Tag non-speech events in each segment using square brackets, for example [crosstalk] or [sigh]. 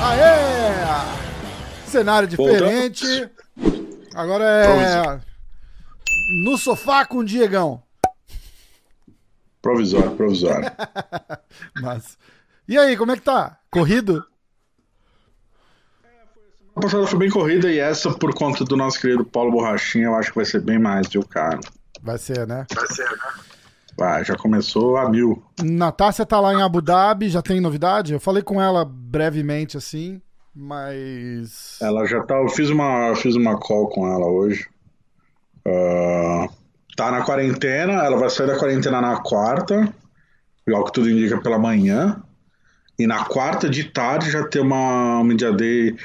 Aê! Cenário diferente. Agora é. No sofá com o Diegão. Provisório, provisório. [laughs] Mas. E aí, como é que tá? Corrido? Passada foi bem corrida e essa, por conta do nosso querido Paulo Borrachinha, eu acho que vai ser bem mais, viu, cara? Vai ser, né? Vai ser, né? Vai, já começou a mil. Natácia tá lá em Abu Dhabi, já tem novidade? Eu falei com ela brevemente assim, mas. Ela já tá. Eu fiz uma, fiz uma call com ela hoje. Uh, tá na quarentena, ela vai sair da quarentena na quarta, igual que tudo indica pela manhã. E na quarta de tarde já tem uma Media Day.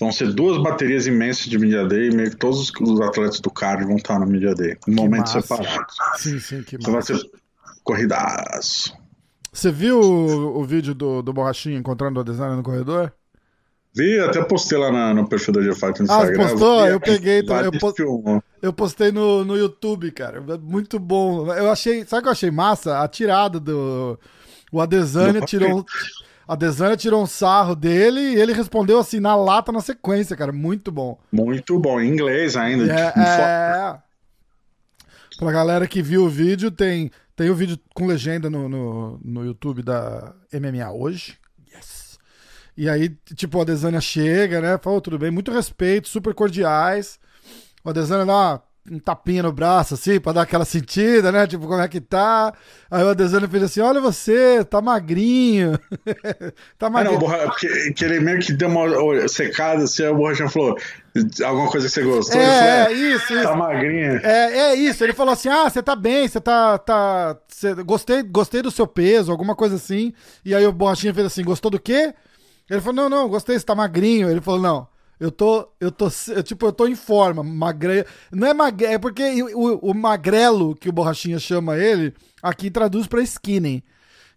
Vão ser duas baterias imensas de Media Day, e meio que todos os atletas do card vão estar no Media Day, em momentos separados. Sim, sim, que Então vai massa. ser corridaço. Você viu o, o vídeo do, do Borrachinho encontrando o designer no corredor? Vi, até postei lá na- no perfil da GFAT no Ah, Instagram. postou? Vi, Eu peguei, eu po- filmou. Eu postei no, no YouTube, cara. É Muito bom. Eu achei. Sabe o que eu achei massa? A tirada do. O Adesanya tirou. A Adesanya tirou um sarro dele e ele respondeu assim na lata na sequência, cara. Muito bom. Muito bom, em inglês ainda. É, [laughs] tipo, é... Pra galera que viu o vídeo, tem, tem o vídeo com legenda no, no, no YouTube da MMA hoje. Yes. E aí, tipo, o Adesanya chega, né? Falou, tudo bem, muito respeito, super cordiais. O Adesanya dá uma- um tapinha no braço, assim, pra dar aquela sentida, né? Tipo, como é que tá? Aí o Adesanya fez assim, olha você, tá magrinho. [laughs] tá Ah, não, magrinho. o Borra- que, que ele meio que deu uma secada, assim, aí o Borrachinha falou alguma coisa que você gostou. É, é, isso, isso. Tá magrinha. É, é isso, ele falou assim: ah, você tá bem, você tá. tá você- gostei, gostei do seu peso, alguma coisa assim. E aí o Borrachinha fez assim: gostou do quê? Ele falou: não, não, gostei, você tá magrinho. Ele falou: não. Eu tô, eu tô, eu, tipo, eu tô em forma, magre... Não é magre, é porque o, o magrelo que o Borrachinha chama ele, aqui traduz pra skinny.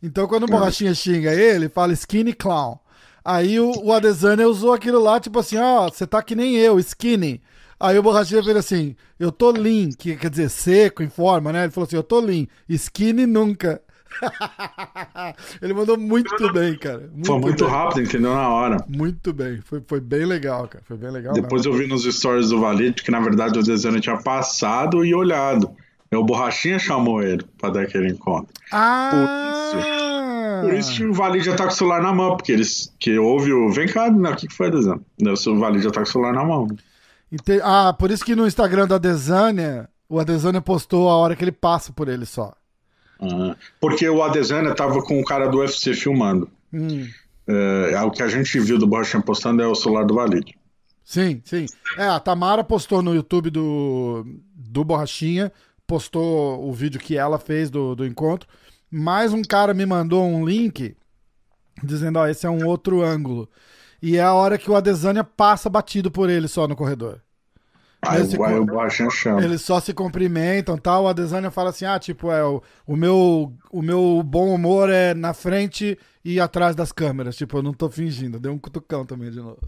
Então quando o Borrachinha xinga ele, fala skinny clown. Aí o, o Adesanya usou aquilo lá, tipo assim, ó, você tá que nem eu, skinny. Aí o Borrachinha fez assim, eu tô lean, que quer dizer seco, em forma, né? Ele falou assim, eu tô lean, skinny nunca. [laughs] Ele mandou muito bem, cara. Foi muito bem. rápido, entendeu? Na hora. Muito bem, foi, foi bem legal, cara. Foi bem legal. Depois mesmo. eu vi nos stories do Valide que na verdade o Desano tinha passado e olhado. Aí o Borrachinha chamou ele pra dar aquele encontro. Ah! Por isso que o Valide já tá com o celular na mão, porque eles que houve o. Vem cá, né? o que, que foi, Desano? O Valide já tá com o celular na mão. Ah, por isso que no Instagram da Adesanya, o Adesanya postou a hora que ele passa por ele só. Ah, porque o Adesanya tava com o cara do UFC filmando. Hum. É, o que a gente viu do Borrachinha postando é o celular do Valide. Sim, sim. É, a Tamara postou no YouTube do, do Borrachinha, postou o vídeo que ela fez do, do encontro. Mais um cara me mandou um link dizendo, ó, esse é um outro ângulo. E é a hora que o Adesanya passa batido por ele só no corredor. Aí, o- aí co- o Borrachinha chama. Eles só se cumprimentam tal. O Adesanya fala assim: ah, tipo, é, o, o, meu, o meu bom humor é na frente e atrás das câmeras. Tipo, eu não tô fingindo. Deu um cutucão também de novo.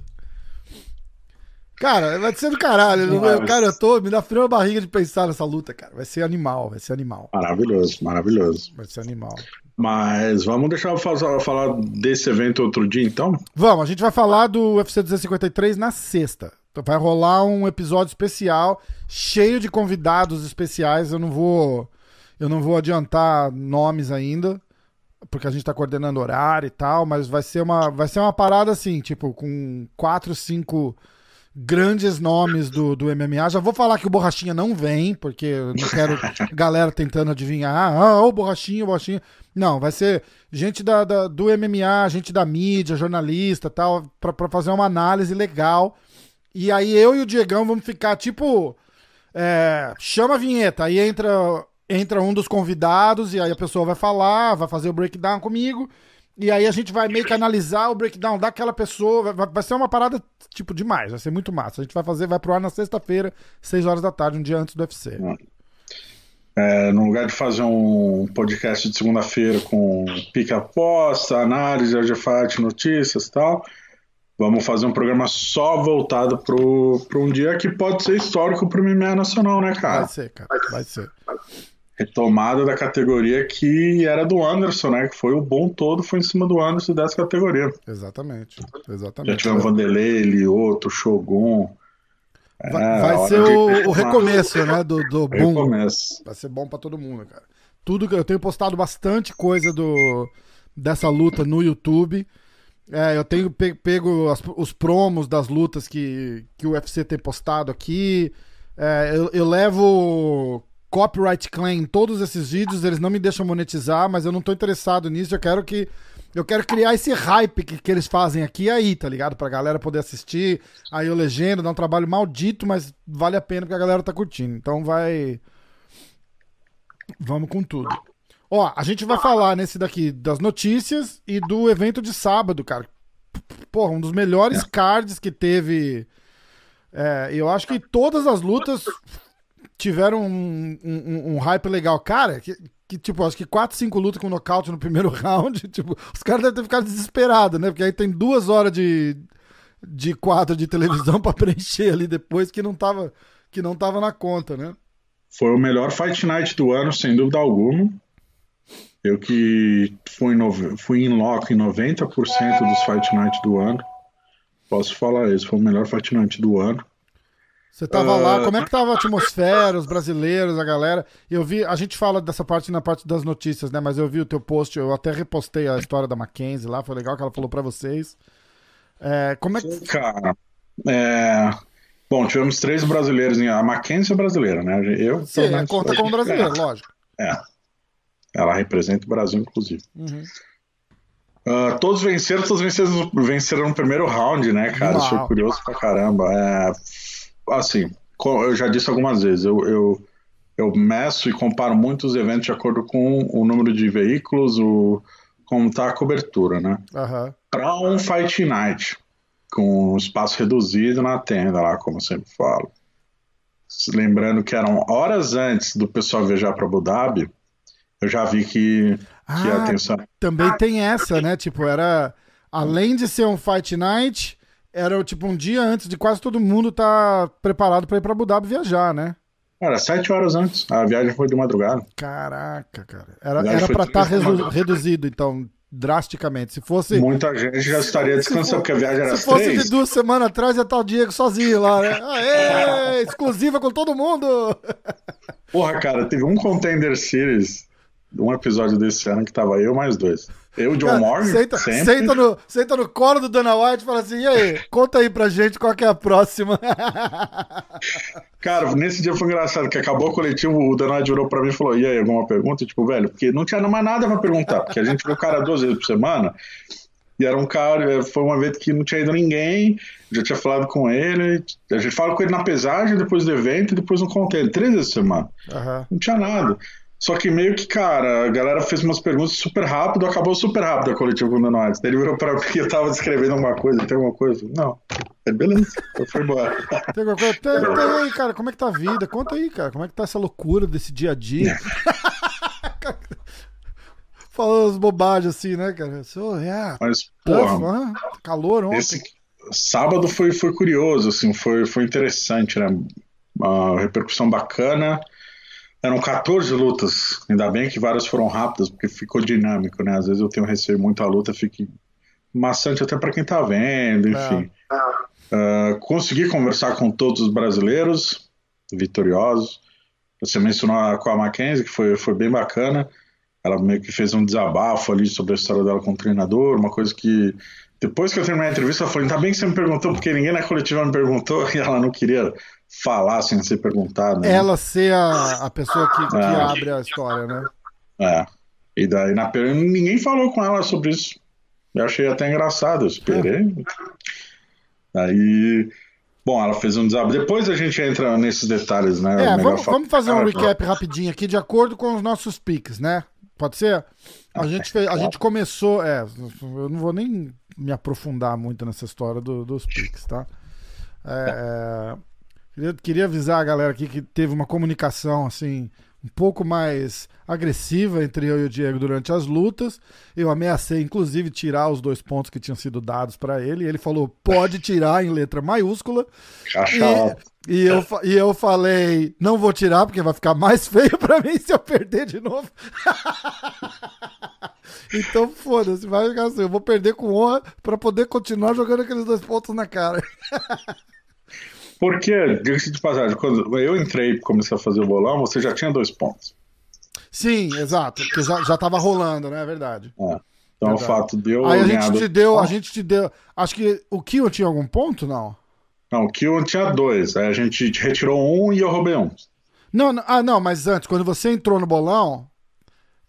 Cara, vai ser do caralho. cara, eu tô. Me dá frio na barriga de pensar nessa luta, cara. Vai ser animal, vai ser animal. Maravilhoso, maravilhoso. Vai ser animal. Mas vamos deixar eu falar desse evento outro dia, então? Vamos, a gente vai falar do UFC 253 na sexta. Então vai rolar um episódio especial, cheio de convidados especiais. Eu não vou, eu não vou adiantar nomes ainda, porque a gente tá coordenando horário e tal, mas vai ser uma, vai ser uma parada assim, tipo com quatro, cinco grandes nomes do, do MMA. Já vou falar que o Borrachinha não vem, porque eu não quero [laughs] galera tentando adivinhar. Ah, o Borrachinha, o Borrachinha. Não, vai ser gente da, da- do MMA, gente da mídia, jornalista tal, pra, pra fazer uma análise legal. E aí eu e o Diegão vamos ficar tipo. é, chama a vinheta, aí entra, entra um dos convidados, e aí a pessoa vai falar, vai fazer o breakdown comigo. E aí a gente vai meio que analisar o breakdown daquela pessoa. Vai, vai ser uma parada, tipo, demais. Vai ser muito massa. A gente vai fazer, vai pro ar na sexta-feira, 6 horas da tarde, um dia antes do UFC. É, no lugar de fazer um podcast de segunda-feira com pica aposta, análise, artefato, notícias e tal, Vamos fazer um programa só voltado para um dia que pode ser histórico para o MMA nacional, né, cara? Vai ser, cara, vai ser. Retomada da categoria que era do Anderson, né? Que foi o bom todo, foi em cima do Anderson dessa categoria. Exatamente, exatamente. Já tivemos Vanderlei, Lioto, Shogun. Vai, é, vai ser o, o, recomeço, né? Do, do boom. Recomeço. Vai ser bom para todo mundo, cara. Tudo que eu tenho postado bastante coisa do dessa luta no YouTube. É, eu tenho pego as, os promos das lutas que, que o UFC tem postado aqui. É, eu, eu, levo copyright claim em todos esses vídeos, eles não me deixam monetizar, mas eu não tô interessado nisso. Eu quero que. Eu quero criar esse hype que, que eles fazem aqui aí, tá ligado? Pra galera poder assistir. Aí eu legendo, dá um trabalho maldito, mas vale a pena porque a galera tá curtindo. Então vai. Vamos com tudo. Ó, a gente vai falar nesse daqui das notícias e do evento de sábado, cara. Porra, um dos melhores é. cards que teve. É, eu acho que todas as lutas tiveram um, um, um hype legal. Cara, que, que, tipo, acho que 4, 5 lutas com nocaute no primeiro [laughs] round. Tipo, os caras devem ter ficado desesperados, né? Porque aí tem duas horas de, de quadro de televisão [laughs] para preencher ali depois que não tava, que não tava na conta, né? Foi o melhor Fight Night do ano, sem dúvida alguma. Eu que fui, no, fui em loco em 90% dos Fight Night do ano. Posso falar isso, foi o melhor Fight Night do ano. Você tava uh... lá, como é que tava a atmosfera, os brasileiros, a galera? Eu vi, a gente fala dessa parte na parte das notícias, né? Mas eu vi o teu post, eu até repostei a história da Mackenzie lá, foi legal que ela falou para vocês. É, como é que. Cara, é... Bom, tivemos três brasileiros. Em... A Mackenzie é brasileira, né? Eu. Sim, conta como brasileiro, é. lógico. É. Ela representa o Brasil, inclusive. Uhum. Uh, todos venceram, todos venceram, venceram no primeiro round, né, cara? Isso foi curioso pra caramba. É, assim, eu já disse algumas vezes, eu, eu, eu meço e comparo muitos eventos de acordo com o número de veículos, o, como tá a cobertura, né? Uhum. Para um Fight Night, com espaço reduzido na tenda lá, como eu sempre falo. Lembrando que eram horas antes do pessoal viajar para Abu Dhabi, eu já vi que, ah, que a atenção. Também tem essa, né? Tipo, era. Além de ser um Fight Night, era tipo um dia antes de quase todo mundo estar tá preparado para ir para Abu Dhabi viajar, né? Era sete horas antes. A viagem foi de madrugada. Caraca, cara. Era, pra estar tá redu reduzido, então, drasticamente. Se fosse. Muita gente já estaria descansando, porque a viagem era Se fosse três. de duas semanas atrás, ia estar o Diego sozinho lá, né? Aê, [laughs] exclusiva com todo mundo! Porra, cara, teve um Contender Series um episódio desse ano que tava eu mais dois. Eu, John Cara, Morgan, senta, sempre. Senta no, senta no colo do Dana White e fala assim, e aí, conta aí pra gente qual que é a próxima. [laughs] Cara, nesse dia foi engraçado, que acabou o coletivo, o Dana White virou pra mim e falou, e aí, alguma pergunta? Tipo, velho, porque não tinha mais nada pra perguntar, porque a gente viu o cara duas vezes por semana, e era um cara, foi uma vez que não tinha ido ninguém, já tinha falado com ele, a gente fala com ele na pesagem, depois do evento, e depois no container, três vezes por semana. Uhum. Não tinha nada. Só que meio que, cara, a galera fez umas perguntas super rápido, acabou super rápido a coletiva com o Daí ele virou pra mim e eu tava descrevendo alguma coisa, tem alguma coisa? Não. É beleza, eu fui embora. [laughs] Tem alguma coisa? Tem, tem aí, cara, como é que tá a vida? Conta aí, cara, como é que tá essa loucura desse dia a dia? [laughs] Falando as bobagens assim, né, cara? So, yeah, Mas, porra, calor ontem. Esse sábado foi, foi curioso, assim, foi, foi interessante, né? Uma repercussão bacana. Eram 14 lutas, ainda bem que várias foram rápidas, porque ficou dinâmico, né? Às vezes eu tenho receio muita luta, fica maçante até para quem tá vendo, enfim. É. Uh, consegui conversar com todos os brasileiros vitoriosos. Você mencionou com a Mackenzie, que foi, foi bem bacana. Ela meio que fez um desabafo ali sobre a história dela com o treinador, uma coisa que depois que eu terminei a entrevista, ela falou: ainda bem que você me perguntou, porque ninguém na coletiva me perguntou [laughs] e ela não queria falar sem ser perguntada. Né? Ela ser a, a pessoa que, que é. abre a história, né? É. E daí na ninguém falou com ela sobre isso. Eu achei até engraçado, eu esperei. É. Aí. Bom, ela fez um desabafo. Depois a gente entra nesses detalhes, né? É, vamos, vamos, fazer um recap rapidinho aqui, de acordo com os nossos piques, né? Pode ser? A gente, fez, a gente começou. É, eu não vou nem me aprofundar muito nessa história do, dos piques, tá? É, é Queria, queria avisar a galera aqui que teve uma comunicação, assim, um pouco mais agressiva entre eu e o Diego durante as lutas. Eu ameacei, inclusive, tirar os dois pontos que tinham sido dados para ele. Ele falou: pode tirar em letra maiúscula. E, e, eu, e eu falei: não vou tirar, porque vai ficar mais [laughs] feio para mim se eu perder de novo. [laughs] então, foda-se, vai ficar assim. Eu vou perder com honra para poder continuar jogando aqueles dois pontos na cara. [laughs] Porque, diga-se de passagem, quando eu entrei e comecei a fazer o bolão, você já tinha dois pontos. Sim, exato. Porque já, já tava rolando, né? É verdade. É. Então verdade. o fato de eu. Aí a gente te deu, a gente te deu. Acho que o Kill tinha algum ponto, não? Não, o Kill tinha dois. Aí a gente retirou um e eu roubei um. Não, não, ah, não, mas antes, quando você entrou no bolão.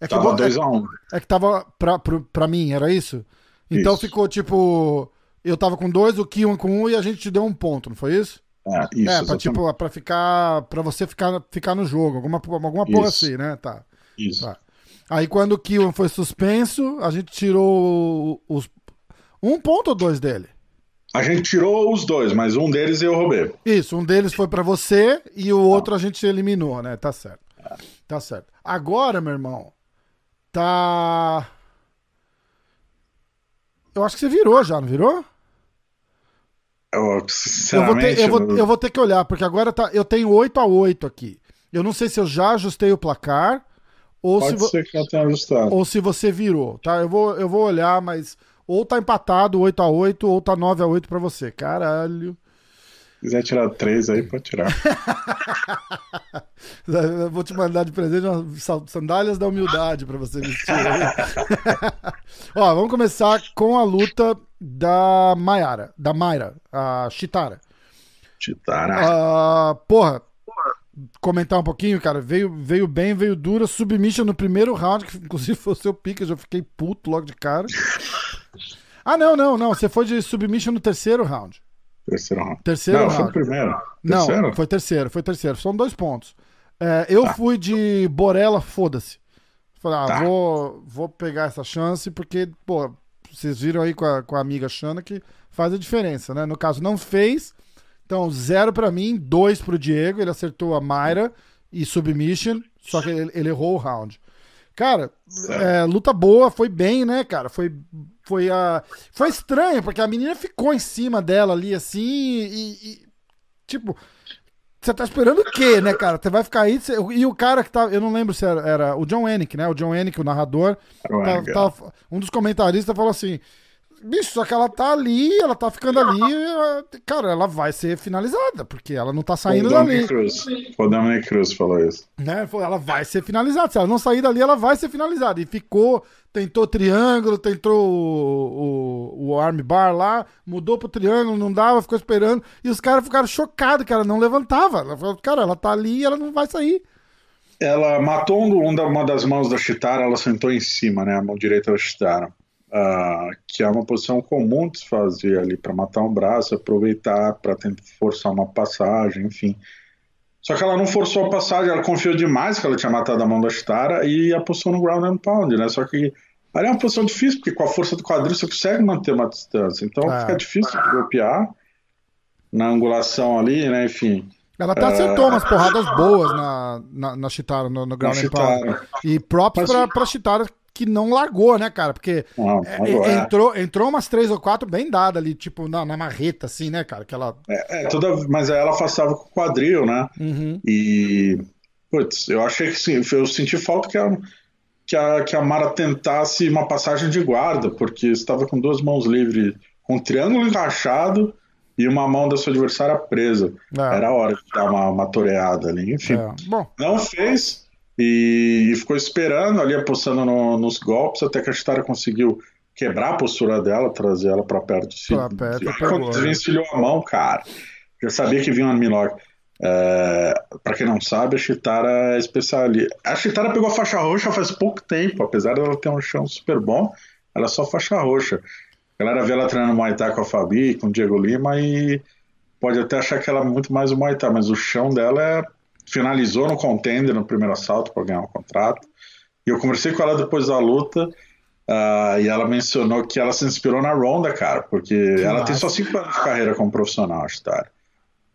É que tava 2x1. É, um. é, que tava pra, pra, pra mim, era isso? Então isso. ficou tipo. Eu tava com dois, o Kion com um e a gente te deu um ponto, não foi isso? É, isso. É, pra, tipo, pra ficar. para você ficar, ficar no jogo. Alguma, alguma porra assim, né? Tá. Isso. Tá. Aí quando o Kion foi suspenso, a gente tirou os. Um ponto ou dois dele? A gente tirou os dois, mas um deles eu roubei. Isso, um deles foi para você e o outro a gente eliminou, né? Tá certo. É. Tá certo. Agora, meu irmão, tá. Eu acho que você virou já, não virou? Eu, eu, vou ter, eu, vou, eu vou ter que olhar, porque agora tá, eu tenho 8 a 8 aqui. Eu não sei se eu já ajustei o placar ou Pode se ser que já tenha ajustado. Ou se você virou, tá? Eu vou, eu vou olhar, mas ou tá empatado 8 a 8 ou tá 9 a 8 para você. Caralho. Se quiser tirar 3 aí, pode tirar. [laughs] eu vou te mandar de presente umas sandálias da humildade para você vestir. [laughs] Ó, vamos começar com a luta da Mayara, da Mayra, a Chitara. Chitara. Uh, porra, comentar um pouquinho, cara. Veio, veio bem, veio dura. Submission no primeiro round, que inclusive foi o seu pique, eu já fiquei puto logo de cara. [laughs] ah, não, não, não. Você foi de submission no terceiro round. Terceiro round. Terceiro não, round. foi primeiro. Terceiro? Não, foi terceiro, foi terceiro. São dois pontos. É, eu tá. fui de Borella, foda-se. Falei, ah, tá. vou, vou pegar essa chance, porque, pô, vocês viram aí com a, com a amiga Xana que faz a diferença, né? No caso, não fez. Então, zero para mim, dois pro Diego. Ele acertou a Mayra e submission, só que ele, ele errou o round. Cara, é, luta boa, foi bem, né, cara? Foi, foi, a, foi estranho, porque a menina ficou em cima dela ali, assim, e, e tipo, você tá esperando o quê, né, cara? Você vai ficar aí. Você... E o cara que tá. Eu não lembro se era, era o John Hennick, né? O John Hennick, o narrador. Tá, tá, um dos comentaristas falou assim: Bicho, só que ela tá ali, ela tá ficando ali, cara, ela vai ser finalizada, porque ela não tá saindo dali. Cruz. O Dominic Cruz falou isso. Né? Ela vai ser finalizada. Se ela não sair dali, ela vai ser finalizada. E ficou, tentou triângulo, tentou o, o, o armbar lá, mudou pro triângulo, não dava, ficou esperando. E os caras ficaram chocados que ela não levantava. Ela falou, cara, ela tá ali e ela não vai sair. Ela matou um, uma das mãos da Chitara, ela sentou em cima, né? A mão direita da Chitara uh, que é uma posição comum de se fazer ali para matar um braço, aproveitar para tentar forçar uma passagem, enfim. Só que ela não forçou a passagem, ela confiou demais que ela tinha matado a mão da Chitara e apostou no ground and pound, né? Só que ali é uma posição difícil, porque com a força do quadril você consegue manter uma distância. Então é. fica difícil de golpear na angulação ali, né? Enfim. Ela até acertou uh, umas porradas boas na, na, na Chitara, no, no ground and pound. E props Mas, pra, pra Chitara que não largou, né, cara? Porque não, é, entrou, entrou umas três ou quatro bem dadas ali, tipo, na, na marreta, assim, né, cara? Que ela... É, é toda, mas ela afastava com o quadril, né? Uhum. E, putz, eu achei que sim, eu senti falta que a, que a, que a Mara tentasse uma passagem de guarda, porque estava com duas mãos livres, com um triângulo encaixado e uma mão da sua adversária presa. É. Era hora de dar uma, uma toreada ali, enfim. É. Bom. Não fez e, e ficou esperando ali, apostando no, nos golpes, até que a Chitara conseguiu quebrar a postura dela, trazer ela para perto de si. Pra perto, Quando desvencilhou a mão, cara, já sabia que vinha um Armlock. É, para quem não sabe, a Chitara é especialista. A Chitara pegou a faixa roxa faz pouco tempo, apesar dela ter um chão super bom, ela é só faixa roxa. A galera vê ela treinando Muay Thai com a Fabi, com o Diego Lima e pode até achar que ela é muito mais o Muay Thai, mas o chão dela é finalizou no contender no primeiro assalto para ganhar o um contrato. E eu conversei com ela depois da luta uh, e ela mencionou que ela se inspirou na Ronda, cara, porque que ela massa. tem só cinco anos de carreira como profissional, Star.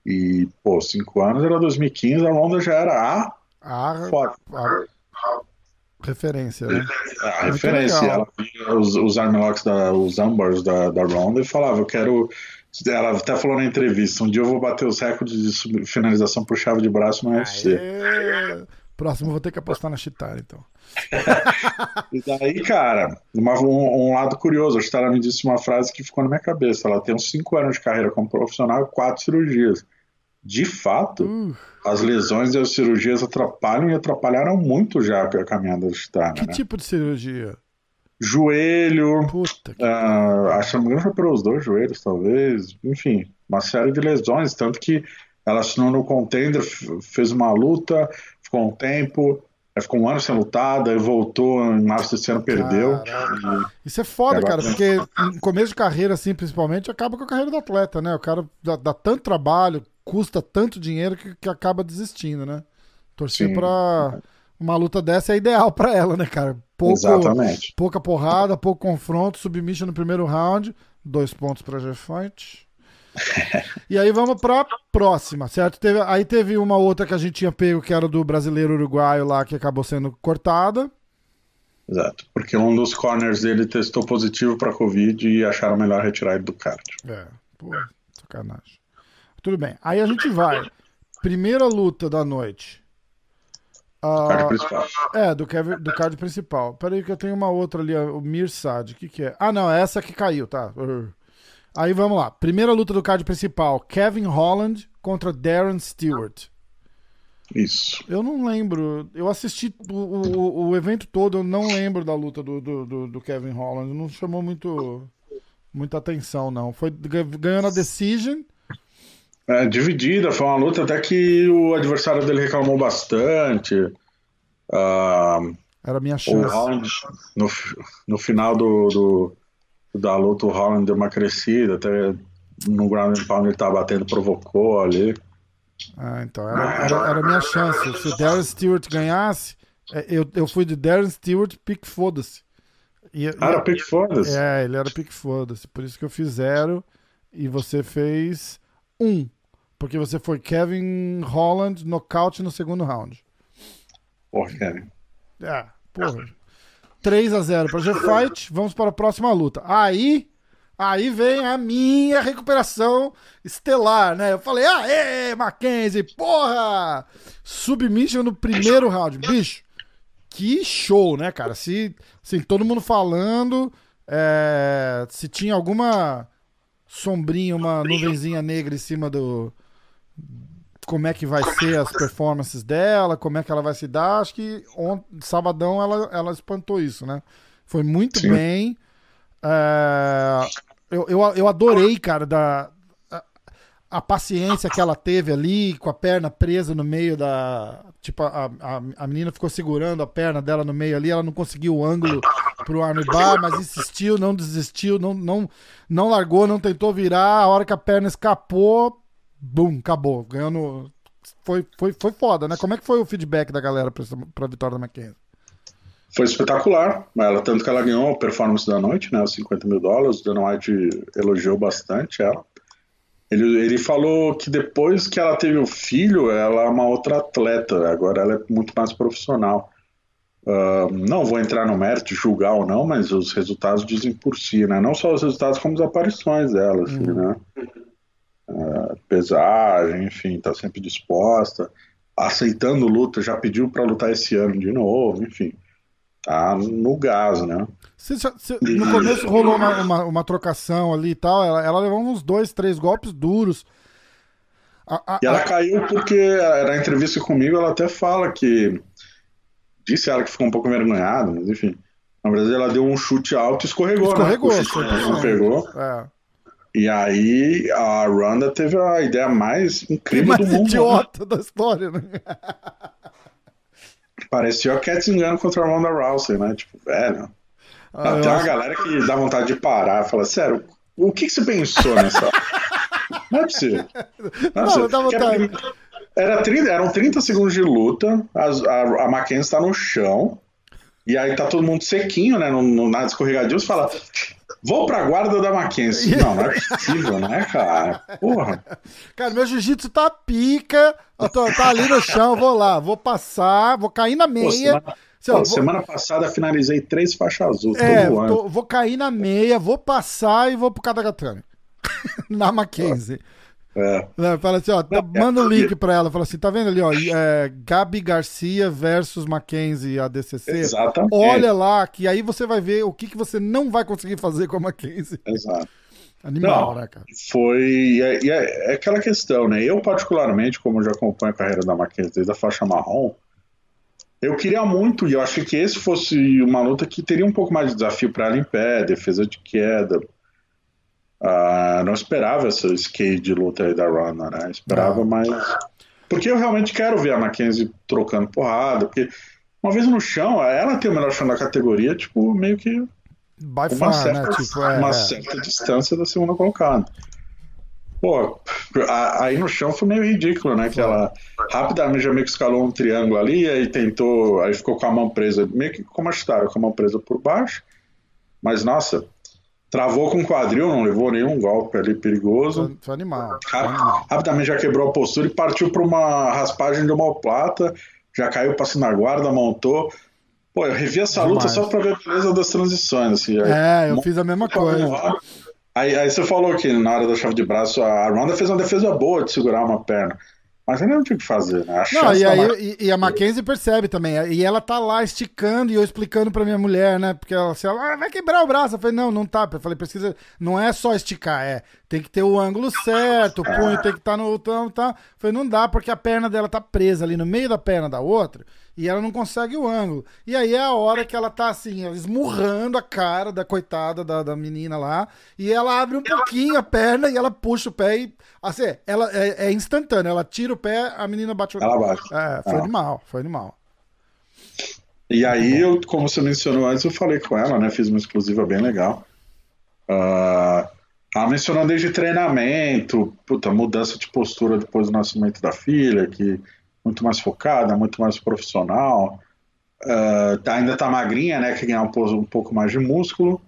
E, pô, cinco anos era 2015, a Ronda já era a A, Foda. a referência, né? A referência. Ela via os, os armlocks, da, os ambars da, da Ronda e falava, eu quero... Ela até falou na entrevista, um dia eu vou bater os recordes de finalização por chave de braço no UFC. Aê! Próximo eu vou ter que apostar na Chitara, então. [laughs] E daí, cara, uma- um, um lado curioso, a Chitara me disse uma frase que ficou na minha cabeça. Ela tem uns 5 anos de carreira como profissional e 4 cirurgias. De fato, Uh, as lesões e as cirurgias atrapalham e atrapalharam muito já a caminhada da Chitara, que né? tipo de cirurgia? Joelho, Puta que. ah, acho que não me engano foi pelos dois joelhos, talvez. Enfim, uma série de lesões. Tanto que ela assinou no contender, fez uma luta, ficou um tempo, ficou um ano sem lutar, daí voltou em março desse ano, perdeu. Isso é foda, cara, porque no começo de carreira, assim, principalmente, acaba com a carreira do atleta, né? O cara dá, dá tanto trabalho, custa tanto dinheiro que, que acaba desistindo, né? Torcer Sim. Uma luta dessa é ideal pra ela, né, cara? Pouco, Exatamente. pouca porrada, pouco confronto, submission no primeiro round, dois pontos pra G-Fight. e aí vamos pra próxima, certo? Teve- aí teve uma outra que a gente tinha pego, que era do brasileiro uruguaio lá, que acabou sendo cortada. Exato. Porque um dos corners dele testou positivo para Covid e acharam melhor retirar ele do card. É, pô, sacanagem. Tudo bem. Aí a gente vai. Primeira luta da noite. Ah, Card principal. é, do, Kevin, do card principal. Peraí que eu tenho uma outra ali, o Mirsad. O que que é? Ah, não, é essa que caiu, tá. Aí vamos lá. Primeira luta do card principal. Kevin Holland contra Darren Stewart. Isso. Eu não lembro. Eu assisti o, o, o evento todo, eu não lembro da luta do, do, do- Kevin Holland. Não chamou muito, muita atenção, não. Foi ga- ganhando a decision. É, dividida, foi uma luta até que o adversário dele reclamou bastante. Ah, Era a minha o chance. Holland, no, no final do, do- da luta, o Holland deu uma crescida, até no ground and pound ele tava batendo, provocou ali. Ah, então. Era, era, era a minha chance. Se o Darren Stewart ganhasse, é, eu, eu fui de Darren Stewart, pique foda-se. Ah, era pick foda-se. É, ele era pique foda-se. Por isso que eu fiz zero e você fez um. Porque você foi Kevin Holland, nocaute no segundo round. Porra, Kevin. É, porra. 3 a 0 para G-Fight. Vamos para a próxima luta. Aí, aí vem a minha recuperação estelar, né? Eu falei, aê, Mackenzie, porra! Submission no primeiro round. Bicho, que show, né, cara? Se, assim, todo mundo falando, é, se tinha alguma sombrinha, uma nuvenzinha negra em cima do, como é que vai ser as performances dela, como é que ela vai se dar. Acho que ontem, sabadão ela, ela espantou isso, né? Foi muito Sim. bem. É, eu, eu, eu adorei, cara, da, a, a paciência que ela teve ali, com a perna presa no meio da. Tipo, a, a, a menina ficou segurando a perna dela no meio ali, ela não conseguiu o ângulo pro armbar, mas insistiu, não desistiu, não, não, não largou, não tentou virar. A hora que a perna escapou, bum, acabou. Ganhando. Foi, foi, foi foda, né? Como é que foi o feedback da galera pra, pra vitória da Mackenzie? Foi espetacular. Ela, tanto que ela ganhou a performance da noite, né? Os 50 mil dólares. O Dana White elogiou bastante ela. Ele, ele falou que depois que ela teve o filho, ela é uma outra atleta. Agora ela é muito mais profissional. Ah, não vou entrar no mérito, julgar ou não, mas os resultados dizem por si, né? Não só os resultados, como as aparições dela, assim, né? Ah, pesagem, enfim, tá sempre disposta, aceitando luta, já pediu para lutar esse ano de novo, enfim, tá no gás, né? Já- você- no começo rolou uma, uma, uma trocação ali e tal. Ela, ela levou uns dois, três golpes duros. A- a- E ela a- caiu porque na entrevista comigo ela até fala que disse ela que ficou um pouco envergonhada, mas enfim. Na verdade, ela deu um chute alto e escorregou, Escorregou, né? O chute 100%. não pegou. é. E aí a Ronda teve a ideia mais incrível mais do mundo. né? idiota da história, né? [laughs] Parecia o Cat Zingano contra a Ronda Rousey, né? Tipo, velho. Ah, eu Tem uma acho- galera que dá vontade de parar e fala, sério, o que, que você pensou nessa? Não é possível. Não, é Não, dá vontade. a Era 30, eram 30 segundos de luta, as- a, a Mackenzie tá no chão, e aí tá todo mundo sequinho, né? No, no, na escorregadia, você fala, Vou pra guarda da Mackenzie. [laughs] Não, não é possível, né, cara? Porra. Cara, meu jiu-jitsu tá pica. Eu tô, tá ali no chão, vou lá, vou passar, vou cair na meia. Pô, semana, pô, vou... semana, passada finalizei três faixas azul. É, tô, vou cair na meia, vou passar e vou pro Katagatame. [laughs] na Mackenzie. É. Né, fala assim, ó, tá, manda o um link pra ela. Fala assim, tá vendo ali, ó, é, Gabi Garcia versus Mackenzie ADCC. Exatamente. Olha lá, que aí você vai ver o que, que você não vai conseguir fazer com a Mackenzie. Exato. Animal, não, né, cara? Foi. E é, é, é, aquela questão, né? Eu, particularmente, como já acompanho a carreira da Mackenzie desde a faixa marrom, eu queria muito, e eu achei que esse fosse uma luta que teria um pouco mais de desafio para ela em pé, defesa de queda, Uh, não esperava esse skate de luta aí da Ronda, né? Esperava mais. Porque eu realmente quero ver a Mackenzie trocando porrada, porque uma vez no chão, ela tem o melhor chão da categoria, tipo, meio que. By uma far, certa, né? Tipo, é, uma é. certa distância da segunda colocada. Pô, aí no chão foi meio ridículo, né? Que ela rapidamente já meio que escalou um triângulo ali, aí tentou, aí ficou com a mão presa, meio que como a Chitara, com a mão presa por baixo. Mas nossa, Travou com o quadril, não levou nenhum golpe ali perigoso. Foi, animal. Rapidamente já quebrou a postura e partiu para uma raspagem de homoplata. Já caiu cima na guarda, montou. Pô, eu revi essa Demais. luta só para ver a beleza das transições. Assim, é, eu fiz a mesma coisa. Aí, aí você falou que na hora da chave de braço a Ronda fez uma defesa boa de segurar uma perna. Mas ele não tinha o que fazer, né? A não, e, aí, e, e, a Mackenzie percebe também. E ela tá lá esticando e eu explicando pra minha mulher, né? Porque ela, assim, ela ah, vai quebrar o braço. Eu falei, não, não tá. Eu falei, precisa. Não é só esticar, é. Tem que ter o ângulo certo, o punho tem que estar tá no. Tá, tá. Eu falei, não dá, porque a perna dela tá presa ali no meio da perna da outra e ela não consegue o ângulo. E aí é a hora que ela tá assim, esmurrando a cara da coitada da, da menina lá, e ela abre um pouquinho a perna e ela puxa o pé e. Assim, ela é, é instantâneo, ela tira o pé, a menina bate o Ela bate. É, foi ah. animal, foi animal. E aí, eu, como você mencionou antes, eu falei com ela, né? Fiz uma exclusiva bem legal. Uh, ela mencionou desde treinamento, puta, mudança de postura depois do nascimento da filha, que muito mais focada, muito mais profissional. Uh, ainda tá magrinha, né? Quer ganhar um, um, pouco mais de músculo.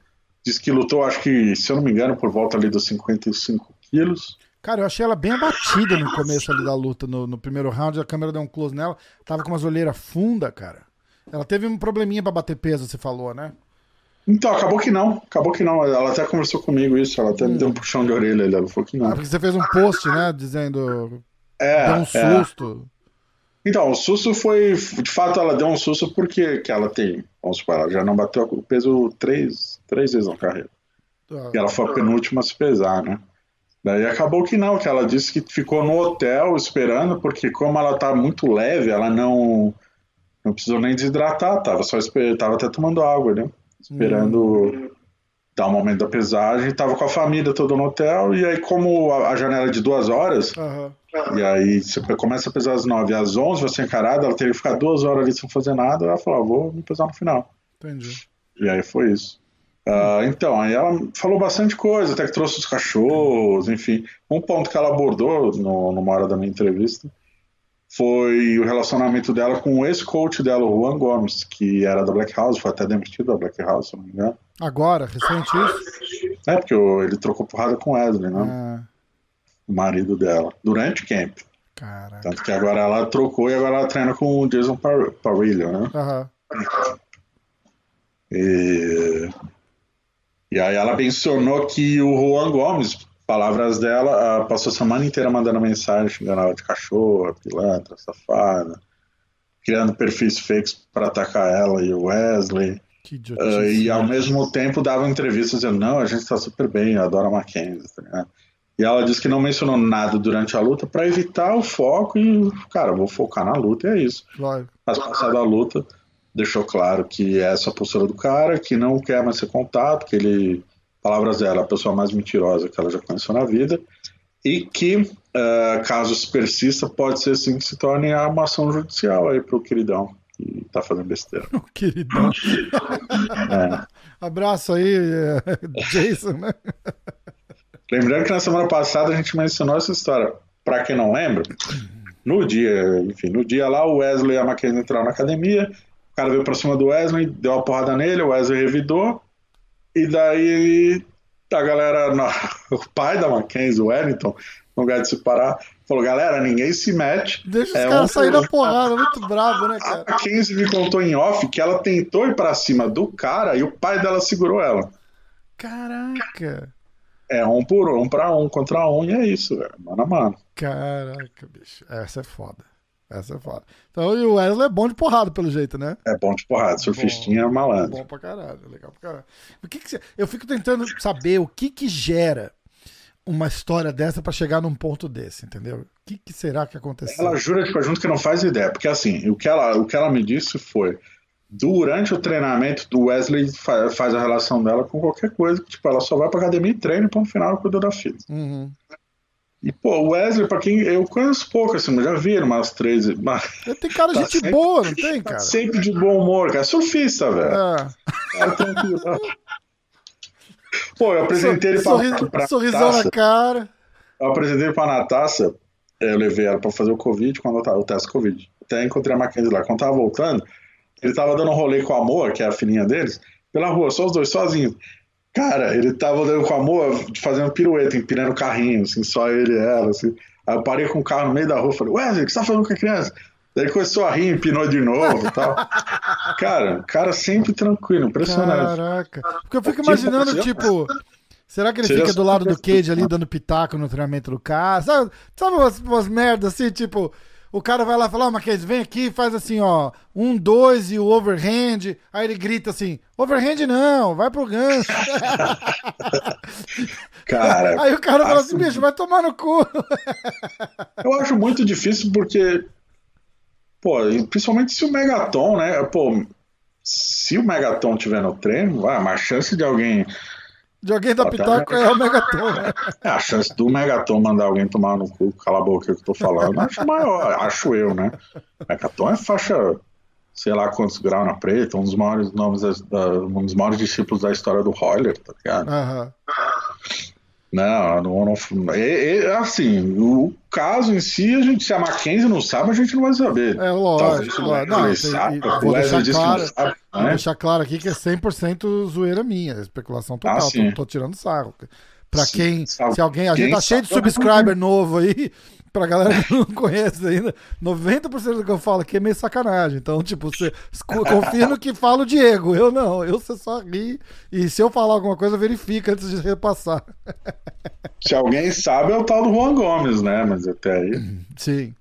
Diz que lutou, acho que, se eu não me engano, por volta ali dos 55 quilos. Cara, eu achei ela bem abatida no começo ali da luta, no, no primeiro round, a câmera deu um close nela, tava com umas olheiras funda, cara. Ela teve um probleminha para bater peso, você falou, né? Então, acabou que não. Acabou que não. Ela até conversou comigo isso, ela até hum. me deu um puxão de orelha, ela falou que não. Ah, porque você fez um post, né, dizendo. É. Deu um é. susto. É. Então, o susto foi. De fato, ela deu um susto porque que ela tem. Vamos supor, ela já não bateu o peso três, três vezes na carreira. Ah, e ela foi a penúltima a se pesar, né? Daí acabou que não, que ela disse que ficou no hotel esperando, porque como ela tá muito leve, ela não não precisou nem desidratar, tava só tava até tomando água, né? Esperando hum. Dar o um momento da pesagem, tava com a família toda no hotel, e aí como a, a janela é de duas horas, uhum. E aí você começa a pesar às 9 às 11, você encarada, ela teria que ficar duas horas ali sem fazer nada. Ela falou, ah, vou me pesar no final. Entendi. E aí foi isso. Uh, então, aí ela falou bastante coisa, até que trouxe os cachorros, enfim. Um ponto que ela abordou no, numa hora da minha entrevista foi o relacionamento dela com o ex-coach dela, o Juan Gomes, que era da Black House, foi até demitido da Black House, se não me engano. Agora, recente isso? É, porque ele trocou porrada com Wesley, né? É o marido dela, durante o camp. Caraca. Tanto que agora ela trocou e agora ela treina com o Jason Par Parillo, né? Uhum. E... e aí ela mencionou que o Juan Gomes, palavras dela, passou a semana inteira mandando mensagem xingando ela de cachorro, pilantra, safada, criando perfis fakes para atacar ela e o Wesley. Uh, e ao mesmo tempo dava entrevistas dizendo, não, a gente tá super bem, eu adoro a Mackenzie, tá ligado? E ela disse que não mencionou nada durante a luta para evitar o foco e, cara, vou focar na luta e é isso. Claro. Mas passada a luta, deixou claro que é essa a postura do cara, que não quer mais ser contato, que ele, palavras dela, a pessoa mais mentirosa que ela já conheceu na vida, e que, uh, caso persista, pode ser sim que se torne uma ação judicial aí pro queridão que tá fazendo besteira. [laughs] O queridão. é. Abraço aí, eh, Jason, né? Lembrando que na semana passada a gente mencionou essa história. Para quem não lembra, no dia, enfim, no dia lá o Wesley e a Mackenzie entraram na academia, o cara veio pra cima do Wesley, deu uma porrada nele, o Wesley revidou, E daí a galera, [laughs] o pai da Mackenzie, o Wellington, no lugar de se parar, falou: galera, ninguém se mete. Deixa os é caras um... sair da porrada, muito brabo, né, cara? A Mackenzie me contou em off que ela tentou ir pra cima do cara e o pai dela segurou ela. Caraca! É um por um, pra um contra um, e é isso, velho. Mano a mano. Caraca, bicho. Essa é foda. Essa é foda. Então, e o Wesley é bom de porrada, pelo jeito, né? É bom de porrada, surfistinha é malandro. Bom pra caralho, legal pra caralho. O que, que você... Eu fico tentando saber o que que gera uma história dessa para chegar num ponto desse, entendeu? O que, que será que aconteceu? Ela jura tipo, junto que não faz ideia, porque assim, o que ela, o que ela me disse foi durante o treinamento do Wesley faz, faz a relação dela com qualquer coisa, tipo, ela só vai pra academia e treina e no final cuida da filha. Uhum. E, pô, o Wesley, pra quem. Eu conheço pouco, assim, mas já vi ele umas três. Mas... Ele tem cara de tá gente sempre, boa, não tem, cara? Tá sempre de bom humor, cara. Surfista, velho. É. Cara, tranquilo. pô, eu apresentei ele pra, sorriso, pra Sorrisão na cara. Eu apresentei ele pra Natasha. Eu levei ela pra fazer o Covid, quando eu tava, o teste Covid. Até encontrei a Mackenzie lá. Quando tava voltando, ele tava dando um rolê com a Amor, que é a filhinha deles, pela rua, só os dois sozinhos. Cara, ele tava andando com a moa, fazendo pirueta, empinando o carrinho, assim, só ele e ela, assim. Aí eu parei com o carro no meio da rua e falei, Wesley, o que você tá fazendo com a criança? Daí ele começou a rir, empinou de novo e tal. cara, cara sempre tranquilo, impressionante. Caraca. Porque eu fico imaginando, tipo. Será que ele fica do lado do Cage ali dando pitaco no treinamento do cara? Sabe, sabe umas, umas merdas assim, tipo. O cara vai lá e fala, ó, oh, Mackenzie, vem aqui faz assim, ó, um, dois e o overhand. Aí ele grita assim, overhand não, vai pro gancho. [laughs] cara. Aí o cara fala assim, bicho, vai tomar no cu. Eu acho muito difícil porque, pô, principalmente se o Megaton, né, pô, se o Megaton tiver no treino, ah, mas a chance de alguém de alguém da Pitaco é o Megaton. Né? É, a chance do Megaton mandar alguém tomar no cu, cala a boca que eu tô falando, acho maior, acho eu, né? Megaton é faixa, sei lá quantos graus na preta, um dos maiores nomes, da, um dos maiores discípulos da história do Roller, tá ligado? Uhum. Não, não, não é, é, assim, o caso em si, a gente, se a Mackenzie não sabe, a gente não vai saber. É lógico. Não, não, sabe, vou deixar claro, sabe, né? deixar claro aqui que é 100% zoeira minha, especulação total, ah, tô, tô, tirando sarro. Pra sim, quem, sabe, se alguém, a gente tá cheio de subscriber novo aí, pra galera [laughs] que não conhece ainda, 90% do que eu falo aqui é meio sacanagem. Então, tipo, você confia no que fala o Diego. Eu não, eu você só ri. E se eu falar alguma coisa, verifica antes de repassar. Se alguém sabe, é o tal do Juan Gomes, né? Mas até aí. Sim.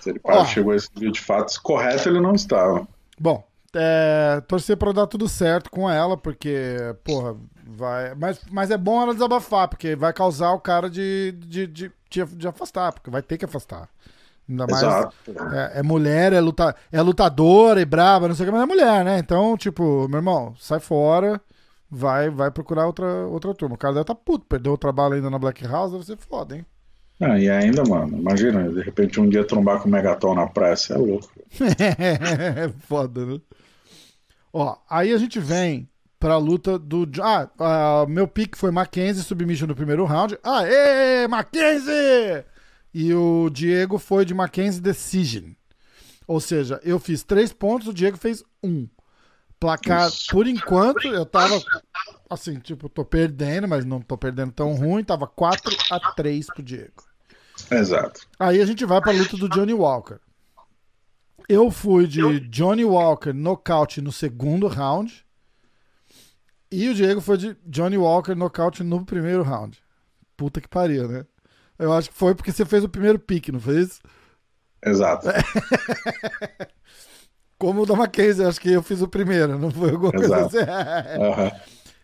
Se ele Ó, chegou a esse vídeo de fatos correto, ele não estava. Bom, é, torcer para dar tudo certo com ela, porque, porra, vai. Mas, mas é bom ela desabafar, porque vai causar o cara de, de, de de, de afastar, porque vai ter que afastar. Ainda mais. É, é, mulher, é, luta, é lutadora e brava, não sei o que, mas é mulher, né? Então, tipo, meu irmão, sai fora, vai vai procurar outra, outra turma. O cara deve tá puto, perdeu o trabalho ainda na Black House, deve ser foda, hein? Ah, e ainda, mano, imagina, de repente um dia trombar com o Megaton na praia, você é louco. [laughs] é foda, né? Ó, aí a gente vem pra luta do. Ah, uh, meu pick foi Mackenzie, submission no primeiro round. Aê, Mackenzie! E o Diego foi de Mackenzie Decision. Ou seja, eu fiz três pontos, o Diego fez um. Placar, por enquanto, eu tava assim, tipo, tô perdendo, mas não tô perdendo tão ruim. Tava 4 a 3 pro Diego. Exato. Aí a gente vai pra luta do Johnny Walker. Eu fui de Johnny Walker nocaute no segundo round. E o Diego foi de Johnny Walker nocaute no primeiro round. Puta que pariu, né? Eu acho que foi porque você fez o primeiro pique, não fez? Exato. [laughs] Como o da Mackenzie, acho que eu fiz o primeiro, não foi alguma Exato. coisa assim. [laughs] Uhum.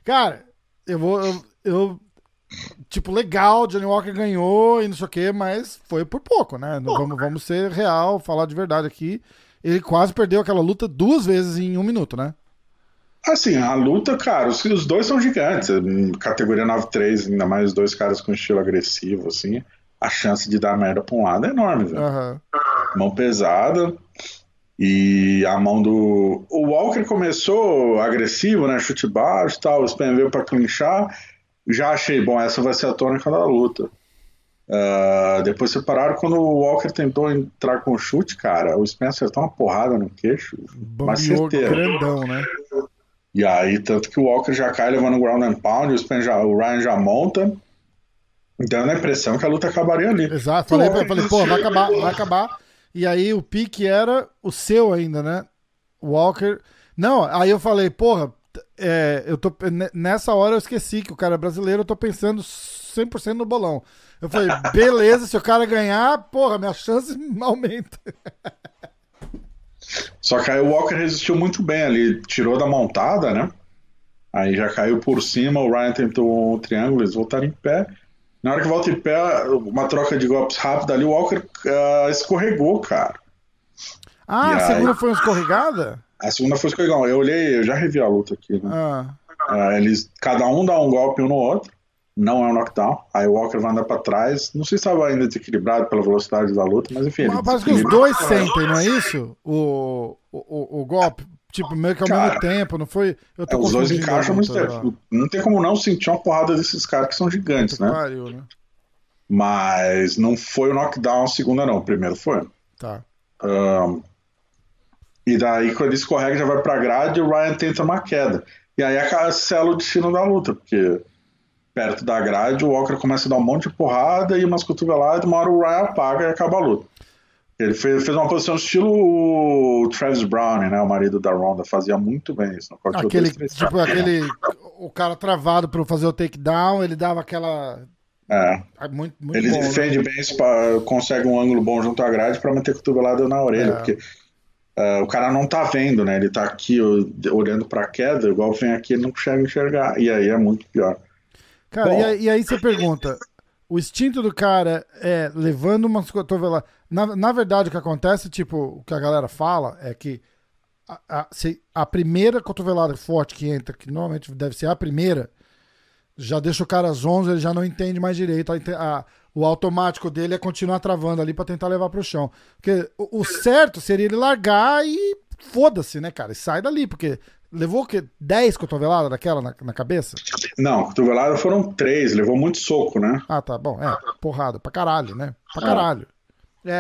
Cara, eu vou. Eu, eu, tipo, legal, Johnny Walker ganhou e não sei o que, mas foi por pouco, né? Vamos, vamos ser real, falar de verdade aqui. Ele quase perdeu aquela luta duas vezes em um minuto, né? Assim, a luta, cara, os, os dois são gigantes. Categoria 9-3, ainda mais os dois caras com estilo agressivo, assim. A chance de dar merda pra um lado é enorme, velho. Uhum. Mão pesada. E a mão do. O Walker começou agressivo, né? Chute baixo e tal. O Spam veio pra clinchar. Já achei, bom, essa vai ser a tônica da luta. Uh, depois separaram quando o Walker tentou entrar com o chute, cara. O Spam acertou uma porrada no queixo. Bambiou grandão, né? E aí, tanto que o Walker já cai levando o ground and pound, o, Spen já, o Ryan já monta, dando a impressão que a luta acabaria ali. Exato, falei, falei, pô, vai acabar, vai acabar. E aí o pique era o seu ainda, né? Walker. Não, aí eu falei, porra, é, eu tô, nessa hora eu esqueci que o cara é brasileiro, eu tô pensando 100% no bolão. Eu falei, [laughs] beleza, se o cara ganhar, porra, minha chance [laughs] aumenta. Só que aí o Walker resistiu muito bem ali, tirou da montada, né? Aí já caiu por cima, o Ryan tentou um triângulo, eles voltaram em pé. Na hora que volta em pé, uma troca de golpes rápida ali, o Walker uh, escorregou, cara. Ah, e a segunda foi uma escorregada? A segunda foi escorregada. Eu olhei, eu já revi a luta aqui, né? Ah. Uh, eles, cada um dá um golpe um no outro não é um knockdown. Aí o Walker vai andar pra trás. Não sei se estava ainda desequilibrado pela velocidade da luta, mas enfim. Mas parece que os dois sentem, não é isso? O, o, o, golpe. Tipo, meio que ao Cara, mesmo tempo, não foi? É, os dois encaixam muito tempo. Não tem como não sentir uma porrada desses caras que são gigantes, né? Pariu, né? Mas não foi o knockdown segunda, não. O primeiro foi. Tá. Um, e daí, quando ele escorrega, já vai pra grade e o Ryan tenta uma queda. E aí a sela o destino da luta, porque perto da grade, o Walker começa a dar um monte de porrada e umas cotoveladas, uma hora o Ryan apaga e acaba a luta. Ele fez, fez uma posição estilo Travis Brown, né? O marido da Ronda fazia muito bem isso. aquele, dois, tipo, aquele o cara travado para fazer o takedown, ele dava aquela é. é muito, muito ele bom, defende né? bem, consegue um ângulo bom junto à grade para manter cotovelada na orelha, é. porque uh, o cara não tá vendo, né? Ele tá aqui olhando para a queda, igual vem aqui, ele não consegue enxergar, e aí é muito pior. Cara, e aí, e aí, você pergunta: o instinto do cara é levando umas cotoveladas. Na, na verdade, o que acontece, tipo, o que a galera fala é que a, a, se a primeira cotovelada forte que entra, que normalmente deve ser a primeira, já deixa o cara zonzo, ele já não entende mais direito. A, o automático dele é continuar travando ali para tentar levar pro chão. Porque o, o certo seria ele largar e foda-se, né, cara? E sai dali, porque Levou o quê? 10 cotoveladas daquela na, na cabeça? Não, cotoveladas foram 3, levou muito soco, né? Ah, tá bom. É, porrada, pra caralho, né? Pra caralho. É,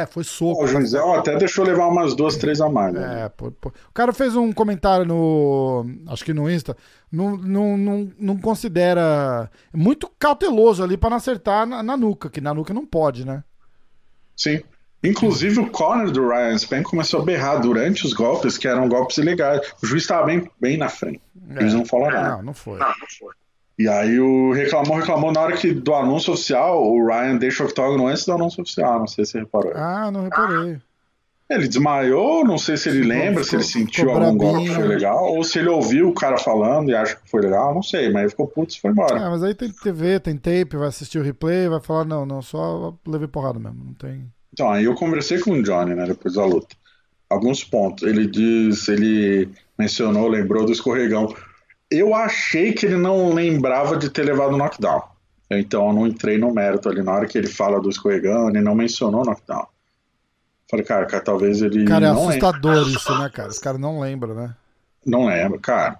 foi soco. o Juizão até deixou levar umas duas, três a mais. Né? É, pô, pô. O cara fez um comentário no. Acho que no Insta. Não, não, não, não considera. Muito cauteloso ali pra não acertar na, na nuca, que na nuca não pode, né? Sim. Inclusive o corner do Ryan Span começou a berrar durante os golpes, que eram golpes ilegais. O juiz estava bem, bem na frente. O juiz não falou nada. Não, não foi. Não, não foi. E aí o reclamou, reclamou na hora que do anúncio oficial, o Ryan deixa o octógono antes do anúncio oficial, não sei se você reparou. Ah, não reparei. Ele desmaiou, não sei se ele ficou, lembra, ficou, se ele sentiu algum golpe que foi legal, ou se ele ouviu o cara falando e acha que foi legal, não sei, mas ele ficou puto e foi embora. É, mas aí tem TV, tem tape, vai assistir o replay, vai falar, não, não, só levei porrada mesmo, não tem... Então, aí eu conversei com o Johnny, né, depois da luta. Alguns pontos. Ele diz, ele mencionou, lembrou do escorregão. Eu achei que ele não lembrava de ter levado o knockdown. Então eu não entrei no mérito ali. Na hora que ele fala do escorregão, ele não mencionou o knockdown. Falei, cara, cara talvez ele. Cara, é assustador lembra. isso, né, cara? Os caras não lembram, né? Não lembra, cara.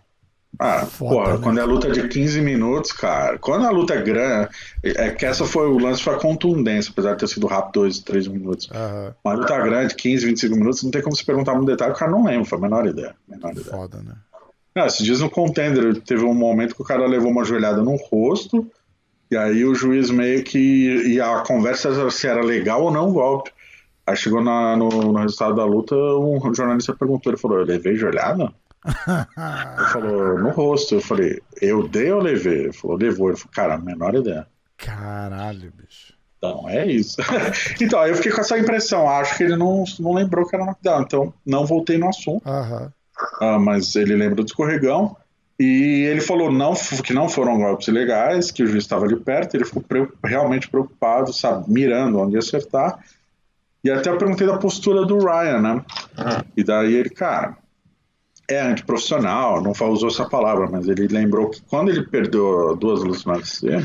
Ah, Foda, porra, né? quando é luta de 15 minutos, cara. Quando a luta é grande. É que essa foi o lance, foi a contundência, apesar de ter sido rápido 2, 3 minutos. Uhum. Uma luta grande, 15, 25 minutos, não tem como se perguntar muito detalhe, o cara não lembra, foi a menor ideia. Menor ideia. Foda, né? Não, esses dias no contender, teve um momento que o cara levou uma joelhada no rosto, e aí o juiz meio que. E a conversa se era legal ou não o golpe. Aí chegou na, no, no, resultado da luta, um jornalista perguntou, ele falou, eu levei joelhada? [laughs] ele falou, no rosto. Eu falei, eu dei ou levei? Ele falou, levou. Ele falou, cara, a menor ideia. Caralho, bicho. Então, é isso. [laughs] então, eu fiquei com essa impressão. Acho que ele não, não lembrou que era knockdown. Então, não voltei no assunto. Uhum. Ah, mas ele lembra do escorregão. E ele falou não, que não foram golpes ilegais, que o juiz estava ali perto. Ele ficou pre realmente preocupado, sabe, mirando onde acertar. E até eu perguntei da postura do Ryan, né? Uhum. E daí ele, cara, é antiprofissional, não usou essa palavra, mas ele lembrou que quando ele perdeu duas lutas no UFC,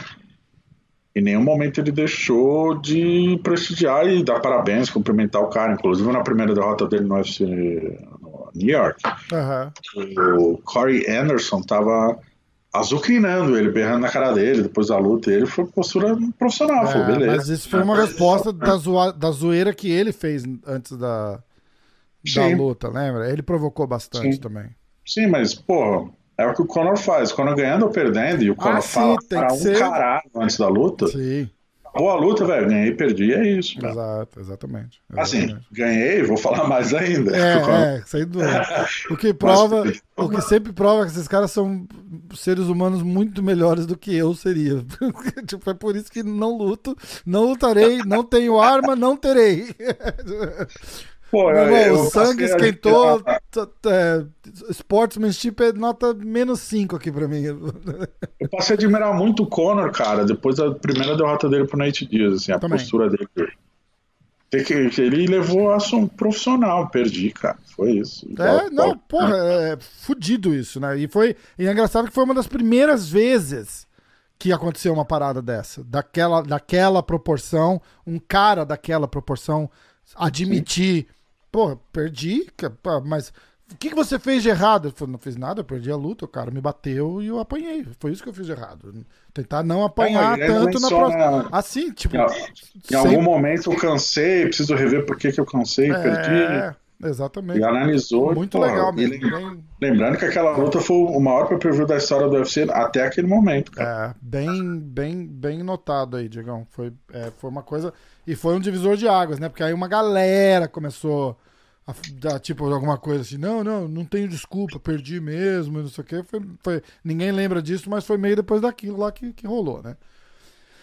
em nenhum momento ele deixou de prestigiar e dar parabéns, cumprimentar o cara. Inclusive na primeira derrota dele no UFC New York, uhum. o Corey Anderson tava azucrinando ele, berrando na cara dele depois da luta. Ele foi postura profissional, é, foi beleza. Mas isso foi uma resposta da, zoa, da zoeira que ele fez antes da, da luta, lembra? Ele provocou bastante Sim. também. Sim, mas, pô, É o que o Conor faz. O Conor ganhando ou perdendo, e o Conor Ah, sim, fala para que um ser. caralho antes da luta. Sim, Acabou a luta, velho. Ganhei, perdi, é isso. cara. exato, exatamente. Assim, exatamente. ganhei, vou falar mais ainda. É, [laughs] é, sem dúvida. [laughs] O que prova, [laughs] o que sempre prova que esses caras são seres humanos muito melhores do que eu seria. tipo, é por isso que não luto, não lutarei, não tenho arma, não terei. Pô, Meu eu, irmão, eu o sangue a- esquentou. t- é, sportsmanship é nota menos 5 aqui pra mim. Eu passei a admirar muito o Conor, cara, depois da primeira derrota dele pro Nate Diaz, assim, a Também. postura dele. Ele levou a um profissional, perdi, cara. Foi isso. É, não, porra, é fudido isso, né? E foi. E é engraçado que foi uma das primeiras vezes que aconteceu uma parada dessa. Daquela, daquela proporção, um cara daquela proporção admitir. Porra, perdi, mas. O que, que você fez de errado? Eu falei, não fiz nada, eu perdi a luta, o cara me bateu e eu apanhei. Foi isso que eu fiz de errado. Tentar não apanhar tanto na próxima. Assim, tipo. Em, em sem- algum momento eu cansei, preciso rever por que, que eu cansei, perdi. É, exatamente. E analisou. Muito pô, legal mesmo. Bem, Lembrando que aquela luta foi o maior pay-per-view da história do UFC até aquele momento, cara. É, bem, bem, bem notado aí, Diegão. Foi, é, foi uma coisa. E foi um divisor de águas, né? Porque aí uma galera começou a dar, tipo, alguma coisa assim, não, não, não tenho desculpa, perdi mesmo, não sei o quê. Foi, foi, ninguém lembra disso, mas foi meio depois daquilo lá que, que rolou, né?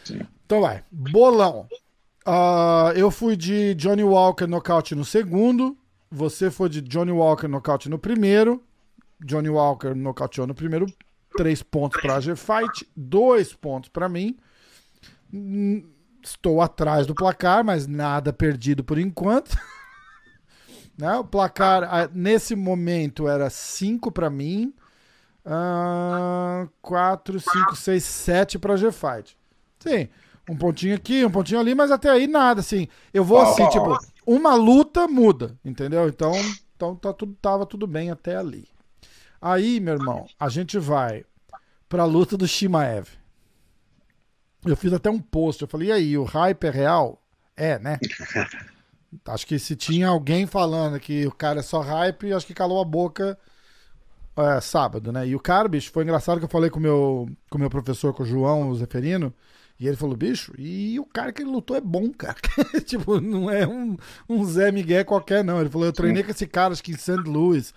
Sim. Então vai. Bolão. Ah, eu fui de Johnny Walker nocaute no segundo. Você foi de Johnny Walker nocaute no primeiro. Johnny Walker nocauteou no primeiro. Três pontos para a G-Fight. Dois pontos para mim. Estou atrás do placar, mas nada perdido por enquanto. [laughs] Né? O placar ah, nesse momento era 5 para mim. 4, 5, 6, 7 para G-Fight. Sim, um pontinho aqui, um pontinho ali, mas até aí nada, assim. Eu vou assim, tipo, uma luta muda, entendeu? Então, então tá tudo, tava tudo bem até ali. Aí, meu irmão, a gente vai pra luta do Shimaev. Eu fiz até um post, eu falei, e aí, o hype é real? É, né? [laughs] Acho que se tinha alguém falando que o cara é só hype, acho que calou a boca é, sábado, né? E o cara, bicho, foi engraçado que eu falei com o meu, com meu professor, com o João, o Zeferino, e ele falou, bicho, e o cara que ele lutou é bom, cara. [laughs] tipo, não é um, um Zé Miguel qualquer, não. Ele falou, eu treinei com esse cara, acho que em St. Louis,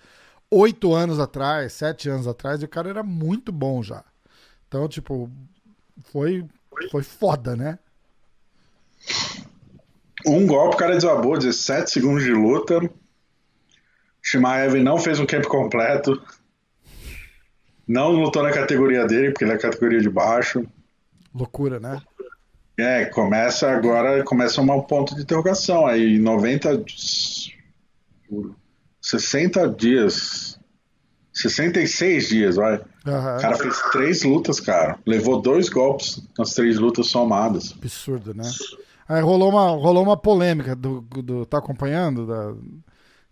oito anos atrás, sete anos atrás, e o cara era muito bom já. Então, tipo, foi, foi foda, né? Um golpe, o cara desabou, 17 segundos de luta. Shimaev não fez um camp completo. Não lutou na categoria dele, porque ele é categoria de baixo. Loucura, né? É, começa agora, começa um ponto de interrogação. Aí, 90. 60 dias. 66 dias, vai. Aham. O cara fez três lutas, cara. Levou dois golpes nas três lutas somadas. Absurdo, né? Aí rolou uma, rolou uma polêmica do, do tá acompanhando da,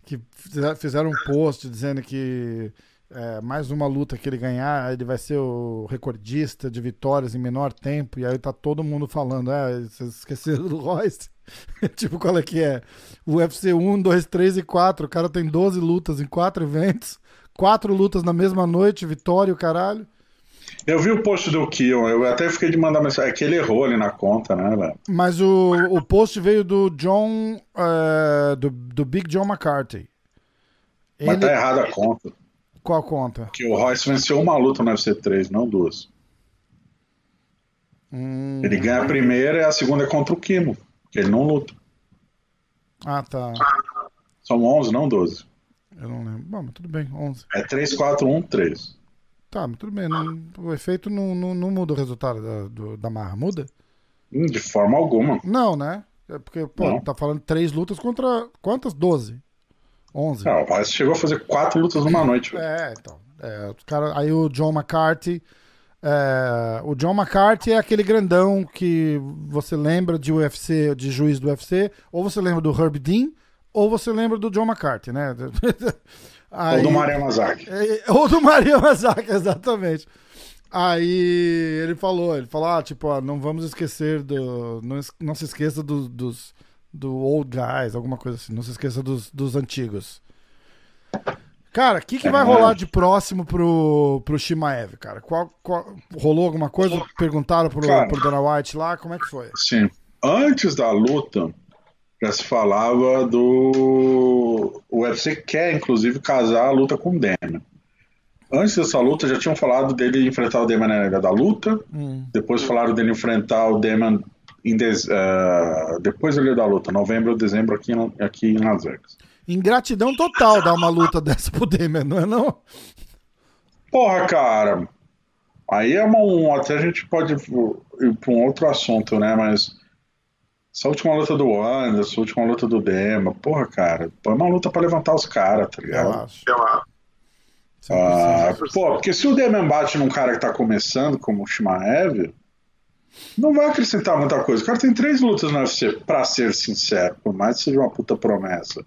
que fizer- fizeram um post dizendo que é, mais uma luta que ele ganhar, ele vai ser o recordista de vitórias em menor tempo. E aí tá todo mundo falando, é, vocês esqueceram do Royce? [laughs] tipo, qual é que é? O UFC 1, 2, 3 e 4. O cara tem 12 lutas em quatro eventos. Quatro lutas na mesma noite, vitória, o caralho. Eu vi o post do Kion, eu até fiquei de mandar mensagem. É que ele errou ali na conta, né, velho? Mas o, o post veio do John. eh, do, do Big John McCarthy. Mas Ele, tá errada a conta. Qual conta? Que o Royce venceu uma luta no UFC 3, não duas. Hum, Ele ganha a primeira e a segunda é contra o Kimo, que ele não luta. ah, tá. São 11, não 12. Eu não lembro. Bom, mas tudo bem, 11. É 3, 4, 1, 3. Tá, mas tudo bem. não- o efeito não, não, não muda o resultado da, do- da marra. Muda? Hum, De forma alguma. Não, né? É porque, pô, Não. tá falando três lutas contra. Quantas? 12? 11. Não, o Royce chegou a fazer quatro lutas numa noite. É, então. É, os cara, aí o John McCarthy. é, o John McCarthy é aquele grandão que você lembra de UFC, de juiz do UFC, ou você lembra do Herb Dean, ou você lembra do John McCarthy, né? [laughs] Ou Aí- do Maria Mazaki. é, Ou do Maria Mazaki, [laughs] exatamente. Aí ele falou, ele falou, ah, tipo, ó, não vamos esquecer do. Não, não se esqueça do- dos do old guys, alguma coisa assim. Não se esqueça dos, dos antigos. Cara, o que, que É vai rolar de próximo pro, pro Shimaev, cara? Qual, qual- rolou alguma coisa? Perguntaram pro, Cara. pro Dana White lá? Como é que foi? Sim. Antes da luta, já se falava do. O UFC quer, inclusive, casar a luta com o Demian. Antes dessa luta, já tinham falado dele enfrentar o Demian na área da luta. Hum. Depois falaram dele enfrentar o Demian em eh, depois ali da luta, novembro ou dezembro, aqui, em- aqui em Las Vegas. Ingratidão total dar uma luta [laughs] dessa pro Demian, não é não? Porra, cara. Aí é um, até a gente pode ir para um outro assunto, né? Mas essa última luta do Anderson, essa última luta do Dema, porra, cara, foi uma luta pra levantar os caras, tá Eu ligado? acho. Ah, 100%. pô, porque se o Demian bate num cara que tá começando, como o Shimaev, não vai acrescentar muita coisa. O cara tem três lutas no UFC, pra ser sincero, por mais que seja uma puta promessa.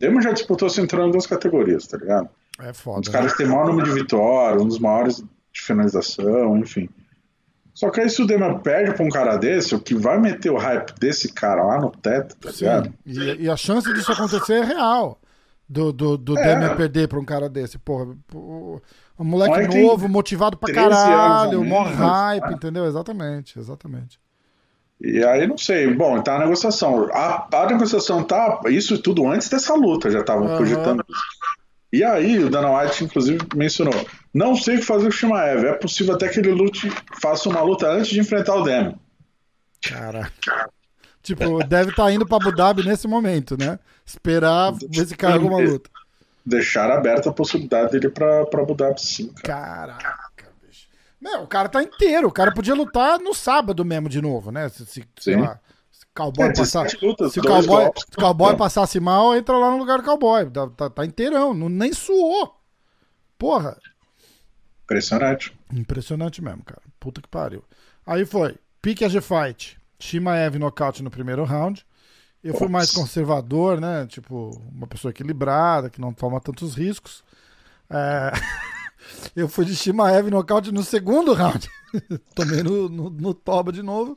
Demian já disputou cinturão em duas categorias, tá ligado? É Um foda. dos né? caras que tem maior número de vitórias, um dos maiores de finalização, enfim. Só que aí se o Demian perde pra um cara desse, o que vai meter o hype desse cara lá no teto, tá ligado? Sim. E, e a chance disso acontecer é real. Do, do, do É. Demian perder pra um cara desse. Porra, pô, um moleque Olha novo, motivado pra 13 anos caralho, mó hype, né? entendeu? Exatamente, exatamente. E aí não sei, bom, tá a negociação. A, a negociação tá. Isso tudo antes dessa luta, já estavam Aham. cogitando isso. E aí o Dana White, inclusive, mencionou: não sei o que fazer com o Shimaev. É possível até que ele lute, faça uma luta antes de enfrentar o Demian. Cara. Tipo, deve estar indo pra Abu Dhabi nesse momento, né? Esperar ver se cai alguma luta. Deixar aberta a possibilidade dele pra Abu Dhabi, sim, cara. Caraca, bicho. Meu, o cara tá inteiro. O cara podia lutar no sábado mesmo de novo, né? Se, se, sei Sim. lá, se o cowboy, É, passar, 17 lutas, se o cowboy, golpes. cowboy passasse mal, entra lá no lugar do cowboy. Tá, tá, tá inteirão. Não, nem suou. Porra. Impressionante. Impressionante mesmo, cara. Puta que pariu. Aí foi. Pique a G-Fight. Shimaev nocaute no primeiro round. Eu fui mais conservador, né? Tipo, uma pessoa equilibrada, que não toma tantos riscos. É, [laughs] Eu fui de Shimaev nocaute no segundo round. [laughs] Tomei no, no, no toba de novo.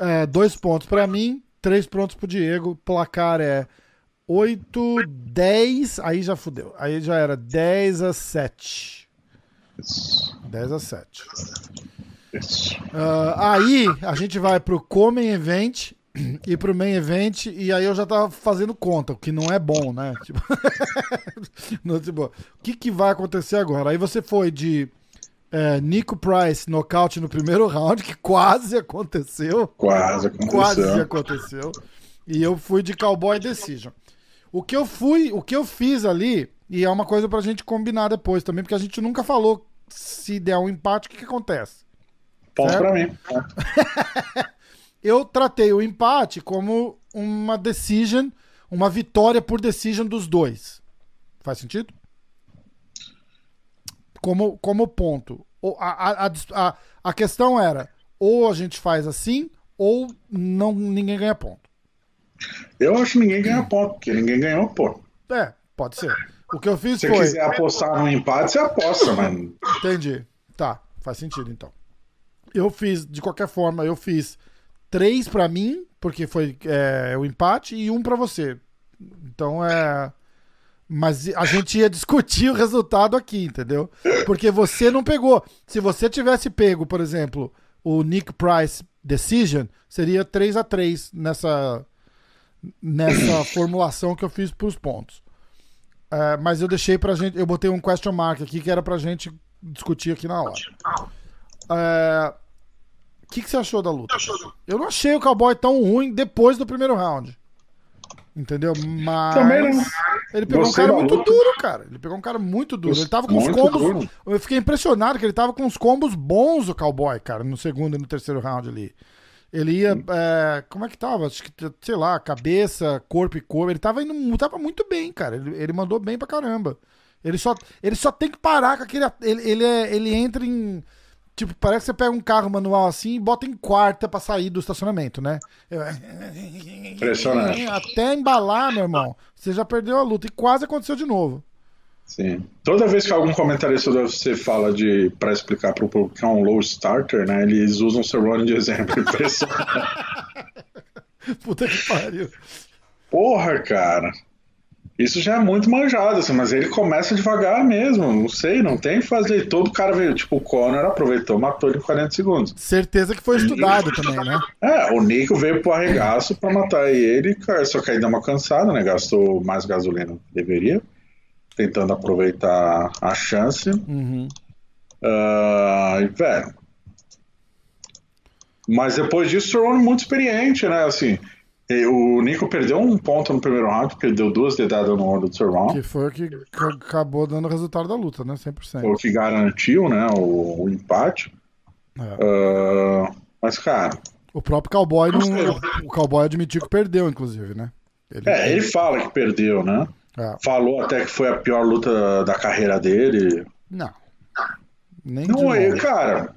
É, dois pontos pra mim, três pontos pro Diego. Placar é 8, 10. Aí já fudeu. Aí já era 10 a 7. Isso. 10 a 7. Isso. Ah, aí a gente vai pro Come Event [clears throat] e pro Main Event, e aí eu já tava fazendo conta, o que não é bom, né? [laughs] Tipo, [laughs] no, tipo, o que, que vai acontecer agora? Aí você foi de é, Nico Price nocaute no primeiro round, que quase aconteceu. Quase aconteceu. Quase aconteceu. E eu fui de Cowboy Decision. O que eu fui, o que eu fiz ali, e é uma coisa pra gente combinar depois também, porque a gente nunca falou se der um empate, o que, que acontece. Ponto Certo? pra mim. [laughs] Eu tratei o empate como uma decision, uma vitória por decision dos dois. Faz sentido? Como, como ponto. A, a, a, a, questão era: ou a gente faz assim, ou não, ninguém ganha ponto. Eu acho que ninguém ganha ponto, porque ninguém ganhou, pô. É, pode ser. O que eu fiz Se foi. quiser apostar no empate, você aposta, mas Entendi. Tá, faz sentido então. Eu fiz, de qualquer forma, eu fiz três pra mim, porque foi é, o empate, e um pra você. Então é. Mas a gente ia discutir o resultado aqui, entendeu? Porque você não pegou. Se você tivesse pego, por exemplo, o Nick Price Decision, seria 3 a 3 nessa, nessa [coughs] formulação que eu fiz pros pontos. É, mas eu deixei pra gente. Eu botei um question mark aqui que era pra gente discutir aqui na hora. É, O que, que você achou da luta? Eu não achei o cowboy tão ruim depois do primeiro round. Entendeu? Mas. Ele pegou Gostei um cara da muito duro, cara. Ele pegou um cara muito duro. Ele tava com os Muito combos. duro. Eu fiquei impressionado que ele tava com os combos bons, o cowboy, cara, no segundo e no terceiro round ali. Ele ia. é, como é que tava? Acho que, sei lá, cabeça, corpo e corpo. Ele tava indo. Tava muito bem, cara. Ele, ele mandou bem pra caramba. Ele só, ele só tem que parar com aquele. Ele, ele, é, ele entra em. Tipo, parece que você pega um carro manual assim e bota em quarta pra sair do estacionamento, né? Impressionante. Até embalar, meu irmão, você já perdeu a luta. E quase aconteceu de novo. Sim. Toda vez que algum comentarista do UFC fala de para explicar para o público que é um low starter, né, eles usam o Cerrone de exemplo. Impressionante. [laughs] Puta que pariu. Porra, cara. Isso já é muito manjado, assim, mas ele começa devagar mesmo. Não sei, não tem que fazer. Todo cara veio, tipo, o Conor aproveitou, matou ele em 40 segundos. Certeza que foi estudado [laughs] também, né? É, o Nico veio pro arregaço pra matar ele, cara, só que aí deu uma cansada, né? Gastou mais gasolina do que deveria, tentando aproveitar a chance. Uhum. E, velho. Mas depois disso, o Cerrone muito experiente, né? Assim, o Nico perdeu um ponto no primeiro round, perdeu duas dedadas no do Cerrone. Que foi o que acabou dando o resultado da luta, né? 100%. Foi o que garantiu, né? O, o empate. É. Ah, mas, cara, O próprio Cowboy não, o Cowboy admitiu que perdeu, inclusive, né? Ele, é, ele fala que perdeu, né? É. Falou até que foi a pior luta da carreira dele. Não. Nem Não, é, cara,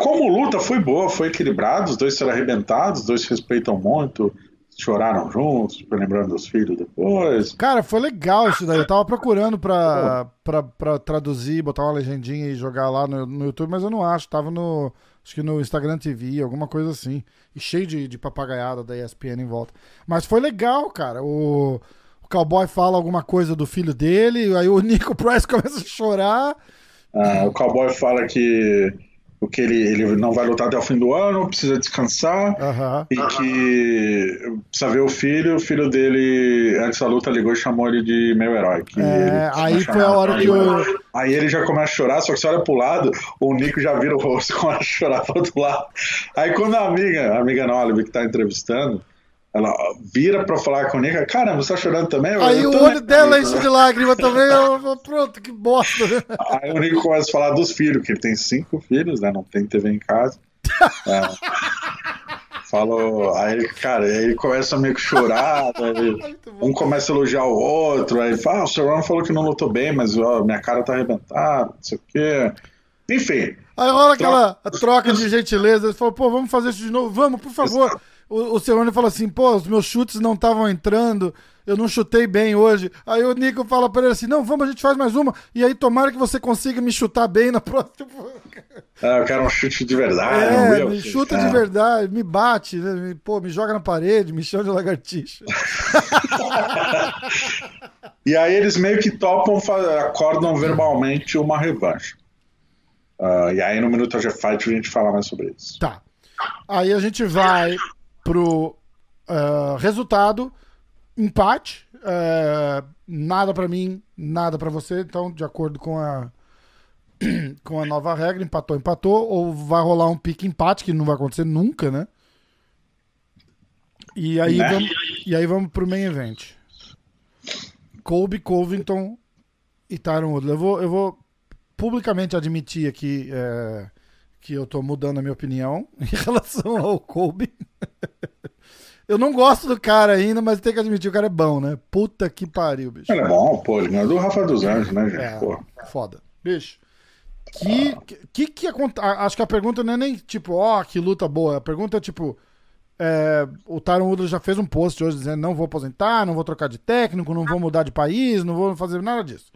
como luta foi boa, foi equilibrado, os dois serão arrebentados, os dois se respeitam muito, choraram juntos, lembrando dos filhos depois. Cara, foi legal isso daí. Eu tava procurando pra, pra, pra traduzir, botar uma legendinha e jogar lá no, no YouTube, mas eu não acho. Tava no. Acho que no Instagram TV, alguma coisa assim. E cheio de, de papagaiada da ESPN em volta. Mas foi legal, cara. O, o cowboy fala alguma coisa do filho dele, aí o [laughs] Nico Price começa a chorar. Ah, o cowboy fala que, o que ele, ele não vai lutar até o fim do ano, precisa descansar. Aham. E que precisa ver o filho, o filho dele, antes da luta, ligou e chamou ele de meu herói. É, aí foi a hora que o. Aí ele já começa a chorar, só que você olha pro lado, o Nico já vira o rosto e [laughs] começa a chorar pro outro lado. Aí quando a amiga, a amiga Nolive que tá entrevistando, ela vira pra falar com o Nico, caramba, você tá chorando também? Aí o tô, olho né, dela Nico?" enche de lágrima também. Eu, eu- pronto, que bosta. né? Aí o Nico começa a falar dos filhos, que ele tem cinco filhos, né? Não tem TV em casa. É. Falou, aí, cara, aí ele começa a meio que chorar, [laughs] né? Um começa a elogiar o outro, aí fala, ah, o Cerrone falou que não lutou bem, mas ó, minha cara tá arrebentada, não sei o quê. Enfim, Aí rola aquela troca de gentileza. Ele falou, pô, vamos fazer isso de novo? Vamos, por favor. O, o Cerrone falou assim, pô, os meus chutes não estavam entrando, eu não chutei bem hoje. Aí o Nico fala pra ele assim, não, vamos, a gente faz mais uma. E aí tomara que você consiga me chutar bem na [laughs] próxima. é, eu quero um chute de verdade. É, me chuta de verdade, me bate, né? me, pô, me joga na parede, me chama de lagartixa. [laughs] E aí eles meio que topam, acordam verbalmente uma revanche. Ah, e aí no Minuto G Fight a gente fala mais sobre isso. Tá. Aí a gente vai pro ah, resultado, empate, ah, nada pra mim, nada pra você, então de acordo com a [clears throat] com a nova regra, empatou, empatou, ou vai rolar um pique empate, que não vai acontecer nunca, né? E aí, Né? vamos, e aí vamos pro main event. Colby Covington e Tyron Woodley. Eu vou, eu vou publicamente admitir aqui é, que eu tô mudando a minha opinião [laughs] em relação ao Colby. [laughs] eu não gosto do cara ainda, mas tem que admitir, o cara é bom, né? Puta que pariu, bicho. Ele é bom, pô, ele ganhou do Rafa dos Anjos, né, gente? É, Pô. foda. Bicho. Que, que, que aconte- a- Acho que a pergunta não é nem tipo, ó, que luta boa. A pergunta é tipo. é, o Tyron Woodley já fez um post hoje dizendo não vou aposentar, não vou trocar de técnico, não vou mudar de país, não vou fazer nada disso.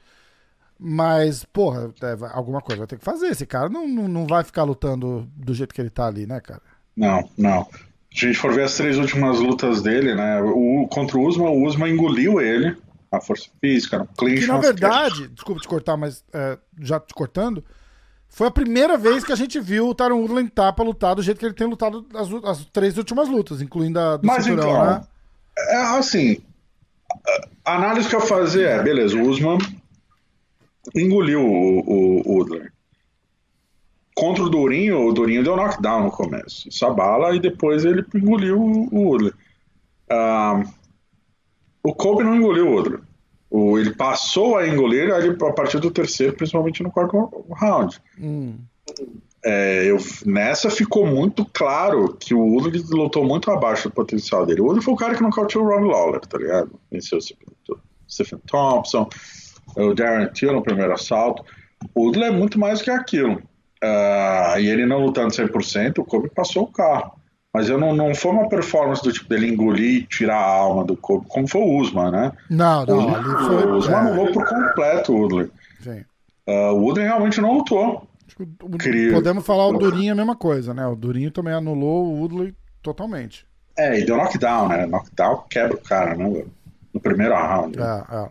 Mas, porra, é, alguma coisa vai ter que fazer. Esse cara não, não, não vai ficar lutando do jeito que ele tá ali, né, cara? Não, não. Se a gente for ver as três últimas lutas dele, né? O, contra o Usman, o Usman engoliu ele. A força física, no clinch. Que na verdade, desculpa te cortar, mas é, já te cortando, foi a primeira vez que a gente viu o Tyron Woodley estar pra lutar do jeito que ele tem lutado as, as três últimas lutas, incluindo a do Mas cinturão, então, né? É assim, a análise que eu fazer é, beleza, o Usman engoliu o, o, Woodley. Contra o Durinho, o Durinho deu knockdown no começo. Isso abala e depois ele engoliu o, o Woodley. Ah, o Kobe não engoliu o Woodley. O, ele passou a engolir ali a partir do terceiro, principalmente no quarto round. Hum. É, eu, nessa ficou muito claro que o Woodley lutou muito abaixo do potencial dele. O Woodley foi o cara que nocauteou o Rob Lawler, tá ligado? Venceu o Stephen Thompson, o Darren Till no primeiro assalto. O Woodley é muito mais que aquilo. Ah, e ele não lutando 100%, o Kobe passou o carro. Mas eu não, não foi uma performance do tipo dele engolir e tirar a alma do Kobe, como foi o Usman, né? Não, não, o, ali o foi. Usman é, anulou por completo o Woodley. sim. Ah, o Woodley realmente não lutou. Podemos falar o Durinho é a mesma coisa, né? O Durinho também anulou o Woodley totalmente. É, e deu knockdown, né? Knockdown quebra o cara, né? no primeiro round. É, é.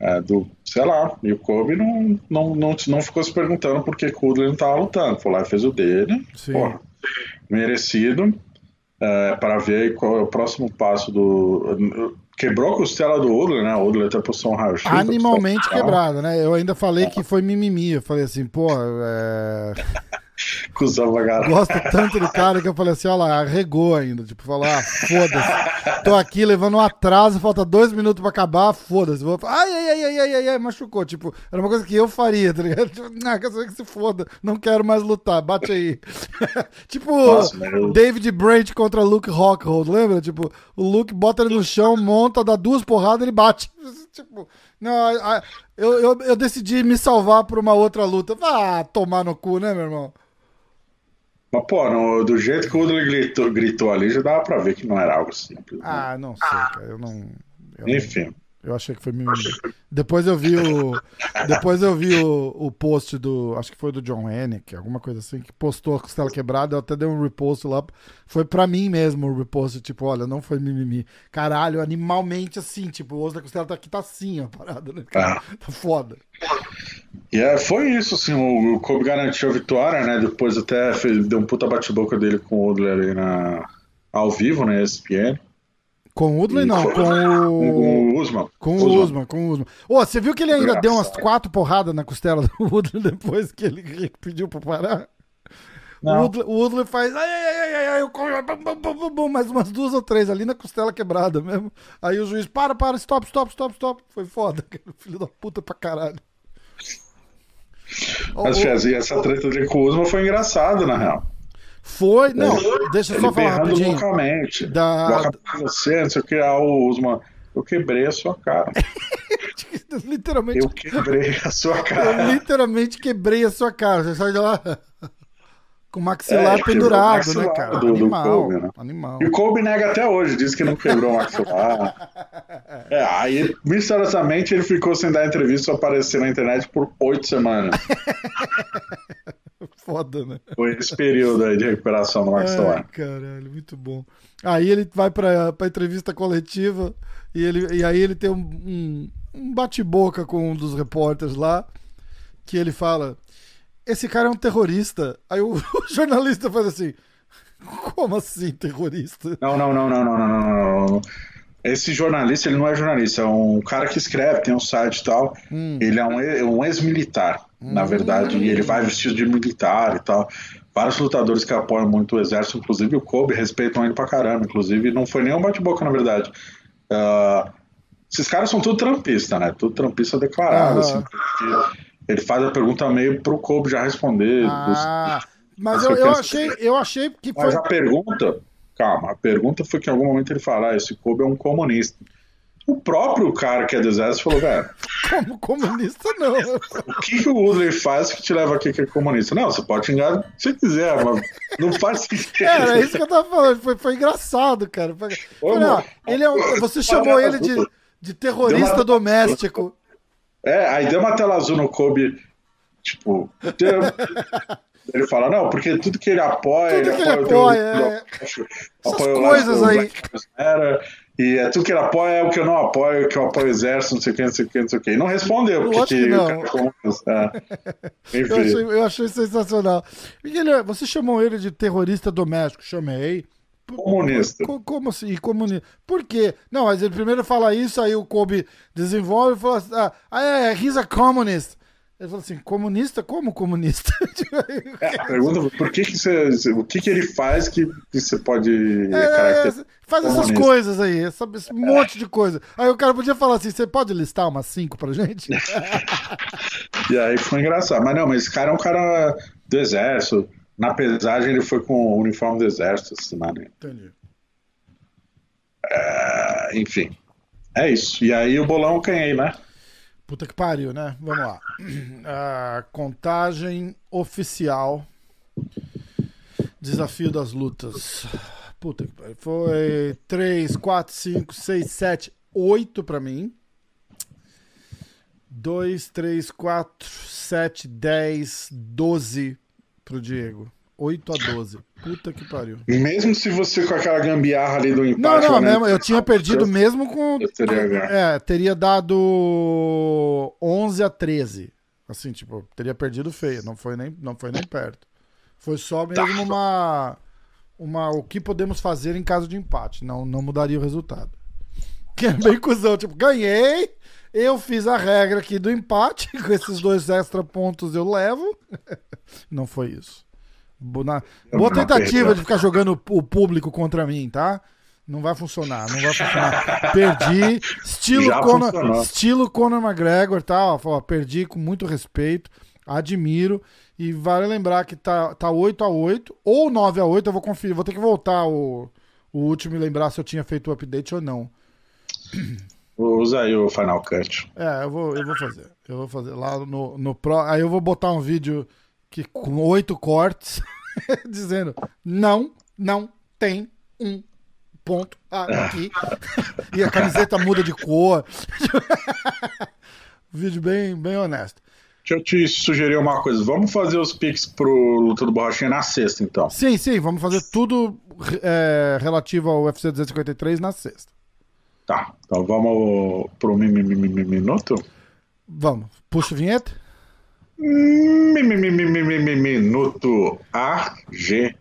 É, do, sei lá, e o Kobe não, não, não, não ficou se perguntando por que o Woodley não tava lutando. Foi lá e fez o dele. Porra, merecido. É, para ver qual é o próximo passo do. Quebrou a costela do Woodley, né? O Woodley até postou um raio-x. da Animalmente costela. quebrada, né? Eu ainda falei que foi mimimi. Eu falei assim, pô, é... [laughs] Cusão pra caralho. gosto tanto do cara que eu falei assim, olha lá, arregou ainda. Tipo, falou, ah, foda-se. Tô aqui levando um atraso, falta dois minutos pra acabar, foda-se. Vou... Ai, ai, ai, ai, ai, ai, machucou. Tipo, era uma coisa que eu faria, tá ligado? [laughs] Tipo, ah, quer saber que se foda, não quero mais lutar, bate aí. [laughs] tipo, Nossa, David Branch contra Luke Rockhold, lembra? Tipo, o Luke bota ele no chão, monta, dá duas porradas, ele bate. Tipo, não, eu, eu, eu decidi me salvar por uma outra luta. Ah, tomar no cu, né, meu irmão? Mas, pô, no- do jeito que o Woodley gritou, gritou ali, já dava pra ver que não era algo simples. né? Ah, não sei, cara. Eu não. Eu, não- Enfim. Eu achei que foi mimimi. Depois eu vi o. Depois eu vi o, o post do. Acho que foi do John Hennick, alguma coisa assim, que postou a costela quebrada. Eu até dei um repost lá. Foi pra mim mesmo o repost, tipo, olha, não foi mimimi. Caralho, animalmente assim, tipo, o osso da costela tá aqui, tá assim, ó, parada, né? Ah. Tá foda. E é, foi isso, assim, o, o Kobe garantiu a vitória, né? Depois até fez, deu um puta bate-boca dele com o Woodley ali na, ao vivo, né? ESPN. Com o Woodley, não, com Com o. o Usman. Com o Usman, com o Usman. Ô, você viu que ele ainda deu umas quatro porradas na costela do [laughs] Woodley depois que ele pediu pra parar? O Não. Woodley, o Woodley faz. Ai, ai, ai, ai, ai, eu mais umas duas ou três ali na costela quebrada mesmo. Aí o juiz, para, para, stop, stop, stop, stop. Foi foda. [laughs] Filho da puta pra caralho. Mas, O- o- Fez, e essa treta dele com o Usman foi engraçada, na real. Foi. Não, deixa eu só falar rapidinho. loucamente. Da- você, não sei o que. O Usman, eu quebrei a sua cara. [laughs] literalmente, Eu quebrei a sua eu cara. literalmente quebrei a sua cara. Você sai de lá [laughs] com o maxilar É, pendurado, maxilar né, cara? do- do Animal. Kobe, né? Animal. E o Kobe nega até hoje, diz que não quebrou o maxilar. [laughs] É, aí, misteriosamente, ele ficou sem dar entrevista, só aparecer na internet por oito semanas foda, né? Foi esse período aí de recuperação do Max Ai, Caralho, muito bom. Aí ele vai pra, pra entrevista coletiva e, ele, e aí ele tem um, um, um bate-boca com um dos repórteres lá, que ele fala: Esse cara é um terrorista. Aí o, [laughs] o jornalista faz assim. Como assim, terrorista? Não, não, não, não, não, não, não, não. Esse jornalista, ele não é jornalista, é um cara que escreve, tem um site e tal. Hum. Ele é um, um ex-militar na verdade, e ele vai vestido de militar e tal. Vários lutadores que apoiam muito o exército, inclusive o Kobe, respeitam ele pra caramba. Inclusive, não foi nem um bate-boca, na verdade. Ah, esses caras são tudo trampista, né? Tudo trampista declarado, assim. Ele faz a pergunta meio pro Kobe já responder. dos- Ah, mas Mas eu, eu achei, que- eu achei que foi. Mas a pergunta, calma, a pergunta foi que em algum momento ele fala, ah, esse Kobe é um comunista. O próprio cara que é do exército falou, velho, Como comunista, não. o que, que o Woodley faz que te leva aqui que é comunista? Não, você pode xingar se quiser, mas não faz sentido. Era isso que eu tava falando. Foi, foi engraçado, cara. Foi- Ô, mano, ele é um- você chamou ele de, de terrorista uma- doméstico. É, aí deu uma tela azul no Kobe, tipo, deu- ele fala, não, porque tudo que ele apoia, Tudo ele ele apoia, apoia, o- é. Essas apoia o coisas aí. Matter, e é tudo que ele apoia é o que eu não apoio, que eu apoio o exército, não sei o que, não sei o que, não sei o que. Não respondeu, porque que não. cara é [laughs] comunista. É. Eu achei, eu achei sensacional. Ele- você chamou ele de terrorista doméstico? Chamei. Comunista. Co- Como assim? Comunista. Por quê? Não, mas ele primeiro fala isso, aí o Kobe desenvolve e fala assim: ah, ah, é, he's a communist. Ele falou assim: comunista? Como comunista? [laughs] É, a pergunta por que que você, o que que ele faz que, que você pode É, faz essas comunista? coisas aí, essa- esse monte de coisa. Aí o cara podia falar assim: você pode listar umas cinco pra gente? [laughs] E aí foi engraçado. Mas não, mas esse cara é um cara do exército. Na pesagem ele foi com o uniforme do exército essa semana. Entendi. É, enfim. É isso. E aí o bolão eu ganhei, né? Puta que pariu, né? Vamos lá. [clears throat] A contagem oficial. Desafio das lutas. Puta que pariu. Foi 3, 4, 5, 6, 7, 8 pra mim. 2, 3, 4, 7, 10, 12 pro Diego. 8 a 12. Puta que pariu. Mesmo se você com aquela gambiarra ali do Não, empate. não, né, mesmo, eu tinha perdido mesmo com. Eu teria ganho. É, teria dado 11 a 13. Assim, tipo, teria perdido feio. Não foi nem, não foi nem perto. Foi só Tá. mesmo uma. uma o que podemos fazer em caso de empate. Não, não mudaria o resultado. [laughs] Que é bem cuzão. Tipo, ganhei. Eu fiz a regra aqui do empate. [laughs] Com esses dois extra pontos eu levo. [laughs] Não foi isso. Na- Boa Não tentativa de ficar jogando o público contra mim, tá? Não vai funcionar, não vai funcionar. Perdi. Estilo Conor, estilo Conor McGregor, tá? Ó, perdi com muito respeito, admiro. E vale lembrar que tá, tá 8 a 8 ou 9 a 8 eu vou conferir, vou ter que voltar o, o último e lembrar se eu tinha feito o update ou não. Usa aí o Final Cut. É, eu vou, eu vou fazer. Eu vou fazer lá no, no Pro. Aí eu vou botar um vídeo que, com oito cortes [laughs] dizendo não, não tem um ponto aqui. [laughs] e a camiseta muda de cor. [laughs] vídeo bem, bem honesto. Deixa eu te sugerir uma coisa. Vamos fazer os pics pro Luta do Borrachinha na sexta, então. Sim, sim, vamos fazer tudo é, relativo ao UFC 253 na sexta. Tá. Então vamos pro mi- mi- mi- mi- mi- minuto? Vamos. Puxa a vinheta? Minuto AG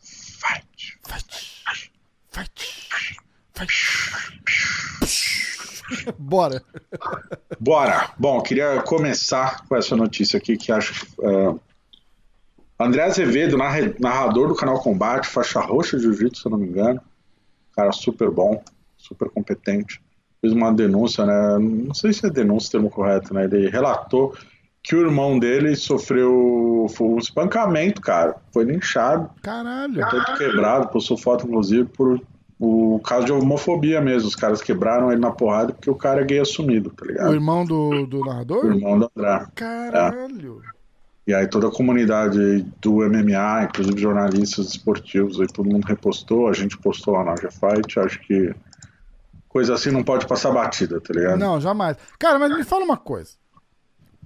Fight. Fight. Fight. Fight. Bora. Bora! Bom, queria começar com essa notícia aqui que acho. Uh, André Azevedo, narra- narrador do canal Combate, faixa roxa de Jiu-Jitsu, se eu não me engano. Cara super bom, super competente. Fez uma denúncia, né? Não sei se é denúncia o termo correto, né? Ele relatou que o irmão dele sofreu um espancamento, cara. Foi linchado, Caralho. todo quebrado, postou foto, inclusive, por o caso de homofobia mesmo. Os caras quebraram ele na porrada porque o cara é gay assumido, tá ligado? O irmão do, do O narrador? irmão do André. Caralho. E aí toda a comunidade do MMA, inclusive jornalistas esportivos, aí todo mundo repostou, a gente postou lá na G-Fight, acho que coisa assim não pode passar batida, tá ligado? Não, jamais. Cara, mas me fala uma coisa.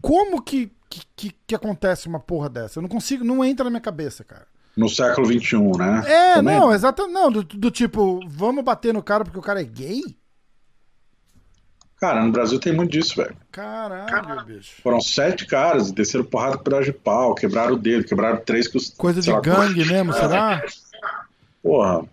Como que, que, que, que acontece uma porra dessa? Eu não consigo, não entra na minha cabeça, cara. No século XXI, né? É, Também? não, exatamente. Não, do, do tipo, vamos bater no cara porque o cara é gay? Cara, no Brasil tem muito disso, velho. Caralho, bicho. Foram sete caras, desceram porrada com pedaço de pau, quebraram o dedo, quebraram três com os. Coisa de lá, gangue mesmo, será? Porra.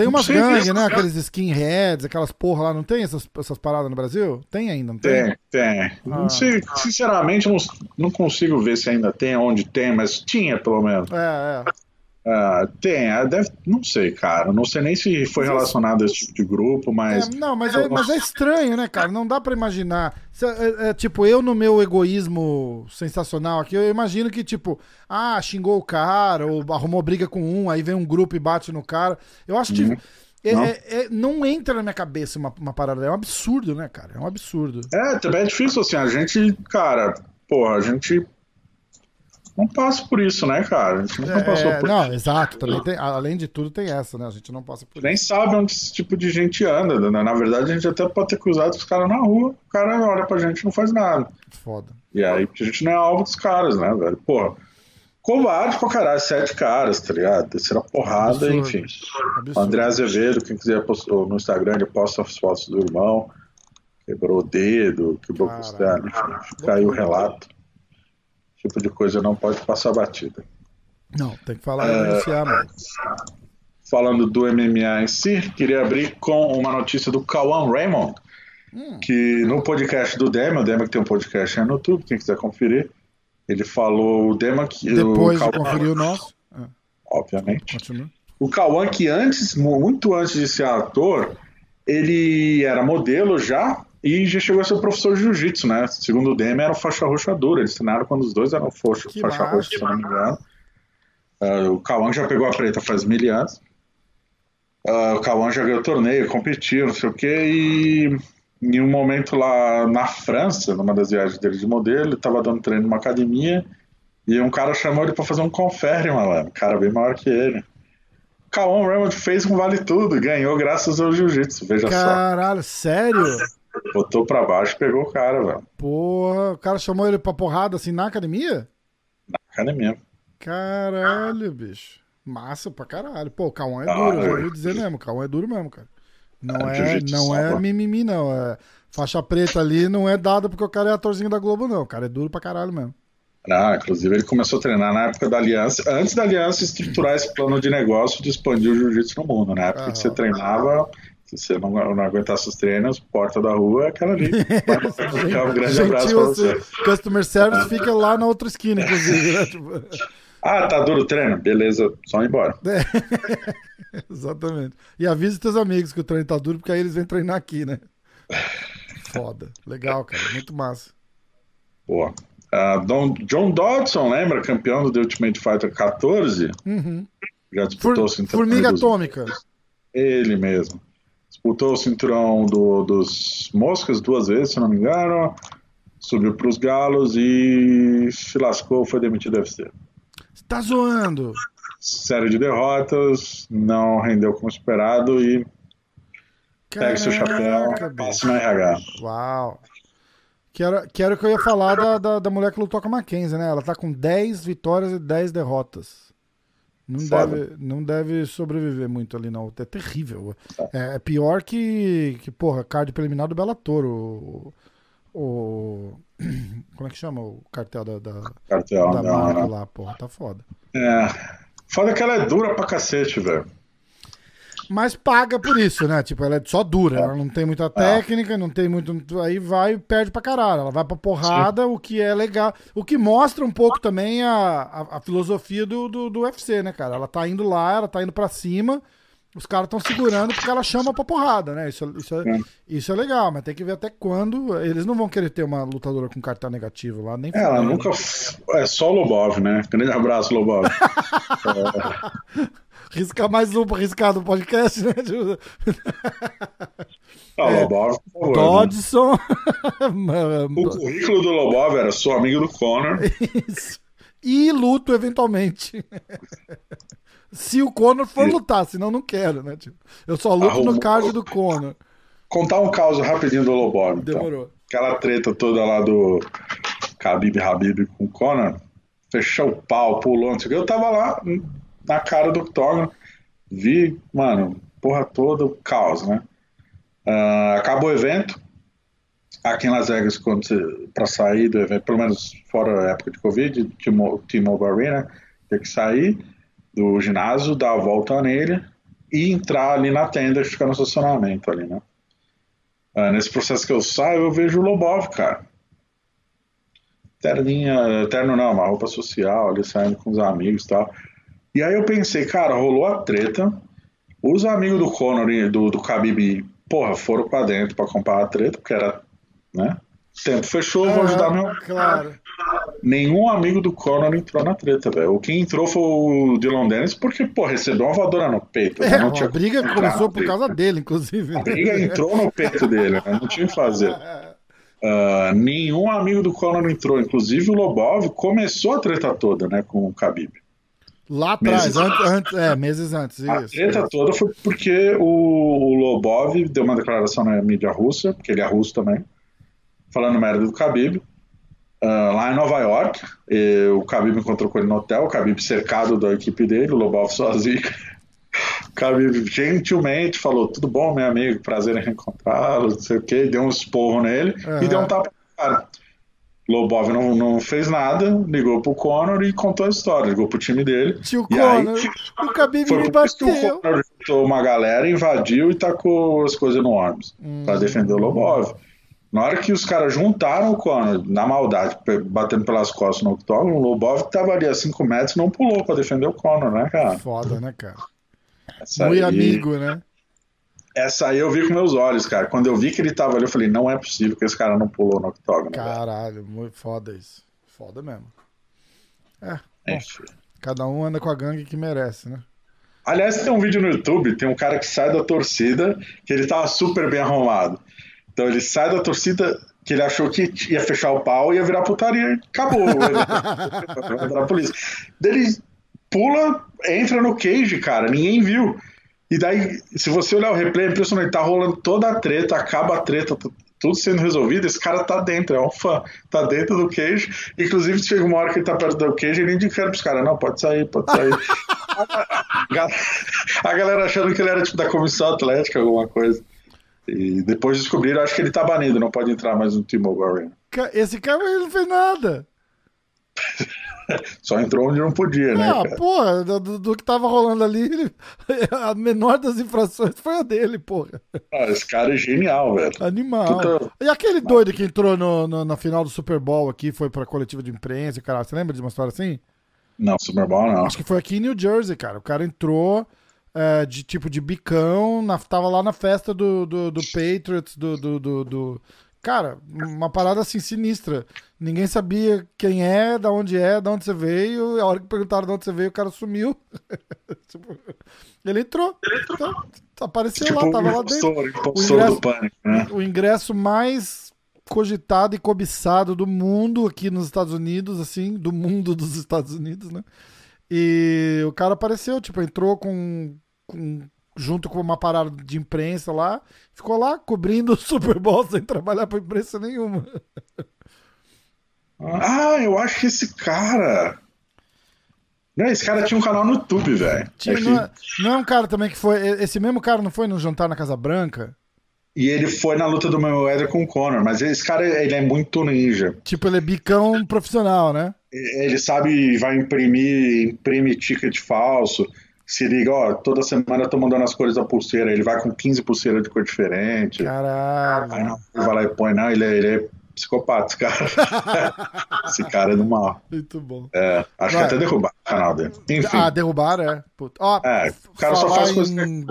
Tem umas gangues, né? Aqueles skinheads, aquelas porra lá, não tem essas, essas paradas no Brasil? Tem ainda, não tem? Tem, tem. Ah. Não sei, sinceramente, eu não, não consigo ver se ainda tem, onde tem, mas tinha pelo menos. É, é. Ah, tem, ah, deve, não sei, cara. Não sei nem se foi relacionado a esse tipo de grupo, mas. É, não, mas é, mas é estranho, né, cara? Não dá pra imaginar. Se- é- é, tipo, eu no meu egoísmo sensacional aqui, eu imagino que, tipo, ah, xingou o cara, ou arrumou briga com um, aí vem um grupo e bate no cara. Eu acho que. é- Não. é- é- não entra na minha cabeça uma, uma parada. É um absurdo, né, cara? É um absurdo. É, também é difícil assim. A gente, cara, porra, a gente não passa por isso, né, cara? A gente nunca passou É, por não, exato. Também tem, além de tudo, tem essa, né? A gente não passa por Nem isso. sabe onde esse tipo de gente anda. Né? Na verdade, a gente até pode ter cruzado os caras na rua. O cara olha pra gente e não faz nada. Foda. E aí a gente não é alvo dos caras, né, velho? Porra. Covarde pra caralho, sete caras, tá ligado? Desceram a porrada, Absurdo. enfim. Absurdo. André Azevedo, quem quiser postou no Instagram, ele posta as fotos do irmão. Quebrou o dedo, quebrou Caralho. costela, aí o relato. Tipo de coisa não pode passar batida. Não, tem que falar e denunciar, mano. Falando do MMA em si, queria abrir com uma notícia do Kawan Raymond, que no podcast do Dema, o Dema que tem um podcast aí no YouTube, quem quiser conferir, ele falou o Dema que. Depois o de Kawan- conferir o nosso. Ah, Obviamente. continua. O Kawan, que antes, muito antes de ser ator, ele era modelo já e já chegou a ser professor de jiu-jitsu, né? Segundo o Demi, era faixa roxa dura. Eles treinaram quando os dois eram faixa, Que faixa massa. roxa, se não me engano. Ah, o Kawan já pegou a preta faz mil anos. Ah, o Kawan já ganhou torneio, competiu, não sei o quê, e em um momento lá na França, numa das viagens dele de modelo, ele tava dando treino numa academia e um cara chamou ele pra fazer um confere, malandro. Um cara bem maior que ele. Kawan Raymond fez um vale tudo ganhou graças ao jiu-jitsu, veja Caralho, sério? Botou pra baixo e pegou o cara, velho. Porra, o cara chamou ele pra porrada assim na academia? Na academia. Caralho, bicho. Massa pra caralho. Pô, o Cauã é duro, eu já ouvi dizer mesmo. O Cauã é duro mesmo, cara. Não é, não é mimimi, não. É faixa preta ali não é dada porque o cara é atorzinho da Globo, não. O cara é duro pra caralho mesmo. Ah, inclusive ele começou a treinar na época da Aliança, antes da Aliança estruturar esse plano de negócio de expandir o jiu-jitsu no mundo. Na época que você treinava, se você não, não aguentasse os treinos, porta da rua é aquela ali. [laughs] um grande abraço pra você. Customer service fica lá na outra esquina, inclusive, né? [laughs] Tipo... Ah, tá duro o treino? Beleza, só ir embora. É. [laughs] Exatamente. E avisa teus amigos que o treino tá duro, porque aí eles vêm treinar aqui, né? Foda. Legal, cara. Muito massa. Boa. Uh, Don, John Dodson, lembra? Campeão do The Ultimate Fighter 14. Uhum. Já disputou cinturão. Formiga. Atômica. Ele mesmo. Disputou o cinturão do, dos Moscas duas vezes, se não me engano. Subiu para os Galos e se lascou, foi demitido do UFC. Tá zoando. Série de derrotas, não rendeu como esperado e Caraca, pega seu chapéu, passa no RH. Uau. Que era, que era o que eu ia falar da, da, da mulher que lutou com a Mackenzie, né? Ela tá com 10 vitórias e 10 derrotas. Não deve, não deve sobreviver muito ali, não. É terrível. É, é pior que, que, porra, card preliminar do Bellator. O, o, [clears throat] como é que chama o cartel da, da, cartel, da marca lá, porra, tá foda. É. Foda que ela é dura pra cacete, velho. Mas paga por isso, né? Tipo, ela é só dura, é. ela não tem muita técnica, não tem muito. Aí vai e perde pra caralho. Ela vai pra porrada, Sim. o que é legal. O que mostra um pouco também a, a, a filosofia do, do, do, UFC, né, cara? Ela tá indo lá, ela tá indo pra cima. Os caras estão segurando porque ela chama pra porrada, né? Isso, isso, é, isso é legal, mas tem que ver até quando. Eles não vão querer ter uma lutadora com cartão negativo lá, nem é, Ela nunca. É só o Lobov, né? Grande abraço, Lobov. [laughs] é riscar mais um pra riscar do podcast, né? Ah, é, Lobov, por favor. Dodson. [laughs] Né? o currículo do Lobov era sou amigo do Conor. Isso. E luto eventualmente. [laughs] Se o Conor for lutar, senão não quero, né? Tipo, eu só luto Arrumou... no card do Conor. Contar um caso rapidinho do Lobov. Então. Demorou. Aquela treta toda lá do Khabib Habib com o Conor. Fechou o pau, pulou, não sei o que. Eu tava lá, na cara do octógono. Vi, mano, porra toda, o caos, né? Uh, acabou o evento. Aqui em Las Vegas, quando para sair do evento, pelo menos fora a época de Covid, T-Mobile Arena, tem que sair do ginásio, dar a volta nele e entrar ali na tenda e ficar no estacionamento ali, né? Uh, nesse processo que eu saio, eu vejo o Lobov, cara. Terninha, terno não, uma roupa social, ali saindo com os amigos e tal. E aí eu pensei, cara, rolou a treta. Os amigos do Conor e do, do Khabib, porra, foram pra dentro pra comprar a treta, porque era, né? Tempo fechou, vou ajudar meu. Claro. Nenhum amigo do Conor entrou na treta, velho. Quem entrou foi o Dylan Dennis, porque, pô, recebeu uma voadora no peito. É, não tinha a briga começou por causa dele, inclusive. A briga entrou no peito dele, né? não tinha o que fazer. Uh, [laughs] nenhum amigo do Conor entrou, inclusive o Lobov começou a treta toda, né, com o Khabib. Lá atrás, antes, antes, é, meses antes. A treta toda foi porque o, o, Lobov deu uma declaração na mídia russa, porque ele é russo também, falando merda do Khabib. Uh, lá em Nova York, o Khabib encontrou com ele no hotel, o Khabib cercado da equipe dele, o Lobov [laughs] sozinho. O Khabib gentilmente falou: Tudo bom, meu amigo, prazer em reencontrá-lo, não sei o que, deu um esporro nele uhum. e deu um tapa no cara. Lobov não, não fez nada, ligou pro Conor e contou a história, ligou pro time dele. Tio Conor, o Khabib me bateu. O Conor juntou uma galera, invadiu e tacou as coisas no Arms hum. pra defender o Lobov. Na hora que os caras juntaram o Conor, na maldade, batendo pelas costas no octógono, o Lobov tava ali a 5 metros não pulou pra defender o Conor, né, cara? Foda, né, cara? Essa Muito aí... amigo, né? Essa aí eu vi com meus olhos, cara. Quando eu vi que ele tava ali, eu falei, não é possível que esse cara não pulou no octógono. Caralho, muito foda isso. Foda mesmo. É. Bom, cada um anda com a gangue que merece, né? Aliás, tem um vídeo no YouTube, tem um cara que sai da torcida, que ele tava super bem arrumado. Então ele sai da torcida, que ele achou que ia fechar o pau, ia virar putaria, acabou. [laughs] polícia. Daí ele pula, entra no cage, cara, ninguém viu. E daí, se você olhar o replay, é impressionante, tá rolando toda a treta, acaba a treta, tudo sendo resolvido, esse cara tá dentro, é um fã, tá dentro do queijo. Inclusive, chega uma hora que ele tá perto do queijo, ele indicando pros caras, não, pode sair, pode sair. [laughs] a galera achando que ele era tipo da comissão atlética, alguma coisa. E depois descobriram, acho que ele tá banido, não pode entrar mais no T-Mobile Arena. Esse cara ele não fez nada. Só entrou onde não podia, né? Ah, porra, do, do, que tava rolando ali, [laughs] a menor das infrações foi a dele, porra. Ah, esse cara é genial, velho. Animal. Puta... E aquele doido que entrou no, no, na final do Super Bowl aqui, foi pra coletiva de imprensa, cara, você lembra de uma história assim? Não, Super Bowl não. Acho que foi aqui em New Jersey, cara. O cara entrou é, de tipo de bicão, na, tava lá na festa do, do, do Patriots, do, do, do Cara, uma parada assim sinistra. Ninguém sabia quem é, da onde é, da onde você veio. A hora que perguntaram de onde você veio, o cara sumiu. [laughs] tipo, ele entrou. Ele entrou. Então, apareceu tipo, lá, tava lá dentro. O ingresso, pânico, né? o ingresso mais cogitado e cobiçado do mundo aqui nos Estados Unidos, assim, do mundo dos Estados Unidos, né? E o cara apareceu, tipo, entrou com, com junto com uma parada de imprensa lá, ficou lá cobrindo [laughs] o Super Bowl sem trabalhar para imprensa nenhuma. Ah, eu acho que esse cara. Não, esse cara tinha um canal no YouTube, velho. É não, é, não, é um cara também que foi. Esse mesmo cara não foi no jantar na Casa Branca? E ele foi na luta do Mayweather com o Conor, mas esse cara ele é muito ninja. Tipo, ele é bicão profissional, né? Ele sabe, vai imprimir, imprime ticket falso se liga, ó, toda semana eu tô mandando as cores da pulseira, ele vai com 15 pulseiras de cor diferente. Caralho. Aí não, ele vai lá e põe, não, ele é, ele é psicopata, esse cara. [laughs] esse cara é do mal. Muito bom. É, acho vai. que até derrubaram o canal dele. Enfim. Ah, derrubaram, é. Puta. Ó, é, o cara só faz coisas em...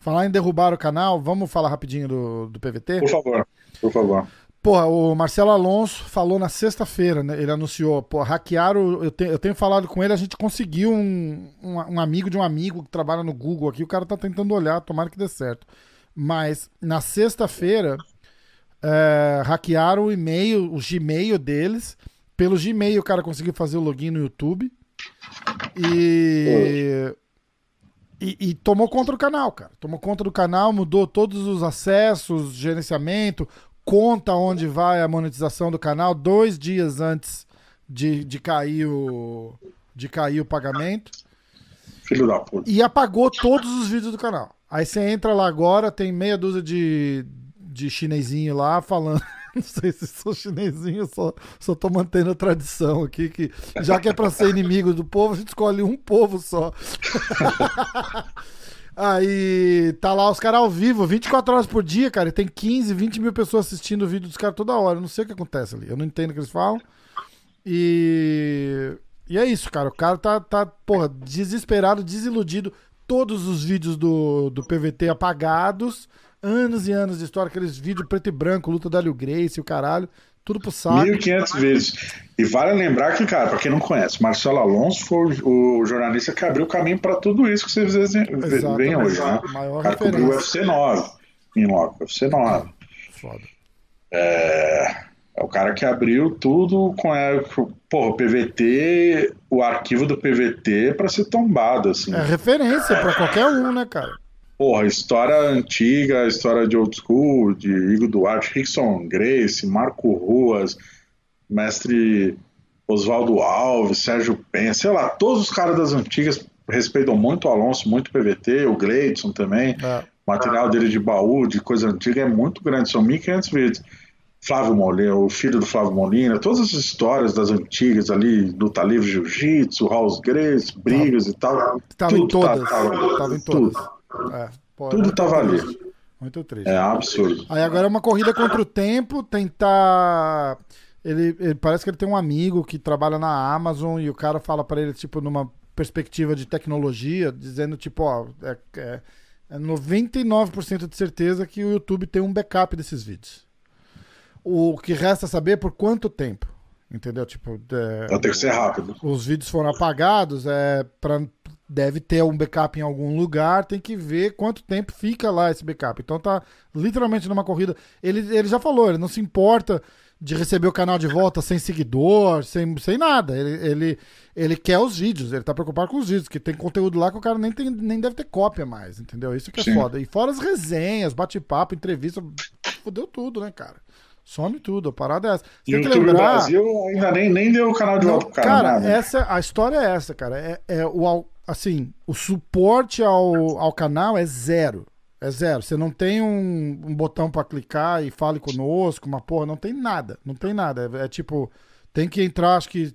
Falar em derrubar o canal, vamos falar rapidinho do, do PVT? Por favor, por favor. Porra, o Marcelo Alonso falou na sexta-feira, né? Ele anunciou, pô, hackearam. Eu, te, eu tenho falado com ele, a gente conseguiu um, um, um, amigo de um amigo que trabalha no Google aqui, o cara tá tentando olhar, tomara que dê certo. Mas na sexta-feira, é, hackearam o e-mail, o Gmail deles. Pelo Gmail o cara conseguiu fazer o login no YouTube. E. E, e, tomou conta do canal, cara. Tomou conta do canal, mudou todos os acessos, gerenciamento, conta onde vai a monetização do canal dois dias antes de, de cair o de cair o pagamento. Filho da puta. E apagou todos os vídeos do canal. Aí você entra lá agora, tem meia dúzia de, de chinesinho lá falando. [laughs] Não sei se sou chinesinho, só, só tô mantendo a tradição aqui, que já que é pra ser inimigo do povo, a gente escolhe um povo só. [laughs] Aí tá lá os caras ao vivo, 24 horas por dia, cara. Tem 15, 20 mil pessoas assistindo o vídeo dos caras toda hora. Eu não sei o que acontece ali. Eu não entendo o que eles falam. E. E é isso, cara. O cara tá, tá porra, desesperado, desiludido. Todos os vídeos do, do PVT apagados. Anos e anos de história, aqueles vídeos preto e branco, luta da Liu Grace e o caralho. Tudo pro saco. 1.500 vezes. E vale lembrar que, cara, pra quem não conhece, Marcelo Alonso foi o jornalista que abriu o caminho para tudo isso que vocês veem hoje, né? O cara cobriu o UFC 9 em loco, UFC 9. Foda. É, é o cara que abriu tudo com a, porra, o PVT, o arquivo do PVT para ser tombado, assim. É referência para qualquer um, né, cara? Porra, história antiga, história de old school, de Igor Duarte, Rickson Grace, Marco Ruas, mestre Oswaldo Alves, Sérgio Penha, sei lá, todos os caras das antigas respeitam muito o Alonso, muito o PVT, o Gleidson também. É. O material dele de baú, de coisa antiga, é muito grande, são 1.500 vídeos. Flávio Molina, o filho do Flávio Molina, todas as histórias das antigas ali, luta livre, jiu-jitsu, House Grace, brigas e tal. Tava tudo em todas. Tava, tava em todas. Tudo. É, pô, Tudo tava ali. Muito triste. É absurdo. Aí agora é uma corrida contra o tempo, tentar. Ele, ele, parece que ele tem um amigo que trabalha na Amazon e o cara fala para ele, tipo, numa perspectiva de tecnologia, dizendo, tipo, ó, é, é, é 99% de certeza que o YouTube tem um backup desses vídeos. O que resta saber é por quanto tempo. Entendeu? Tipo, é, Vai ter que ser rápido. Os vídeos foram apagados, é, pra, deve ter um backup em algum lugar, tem que ver quanto tempo fica lá esse backup. Então tá literalmente numa corrida. Ele, ele já falou, ele não se importa de receber o canal de volta sem seguidor, sem, sem nada. Ele, ele, ele quer os vídeos, ele tá preocupado com os vídeos, que tem conteúdo lá que o cara nem, tem, nem deve ter cópia mais, entendeu? Isso que é Sim. foda. E fora as resenhas, bate-papo, entrevista fudeu tudo, né, cara? Some tudo, a parada é essa. Você E tem o que YouTube lembrar. Brasil ainda nem, nem deu o canal de Não, volta pro cara. cara, nada. essa, a história é essa, cara. É, é o, assim, o suporte ao, ao canal é zero. É zero. Você não tem um, um botão pra clicar e fale conosco, uma porra, não tem nada. Não tem nada. É, é tipo, tem que entrar, acho que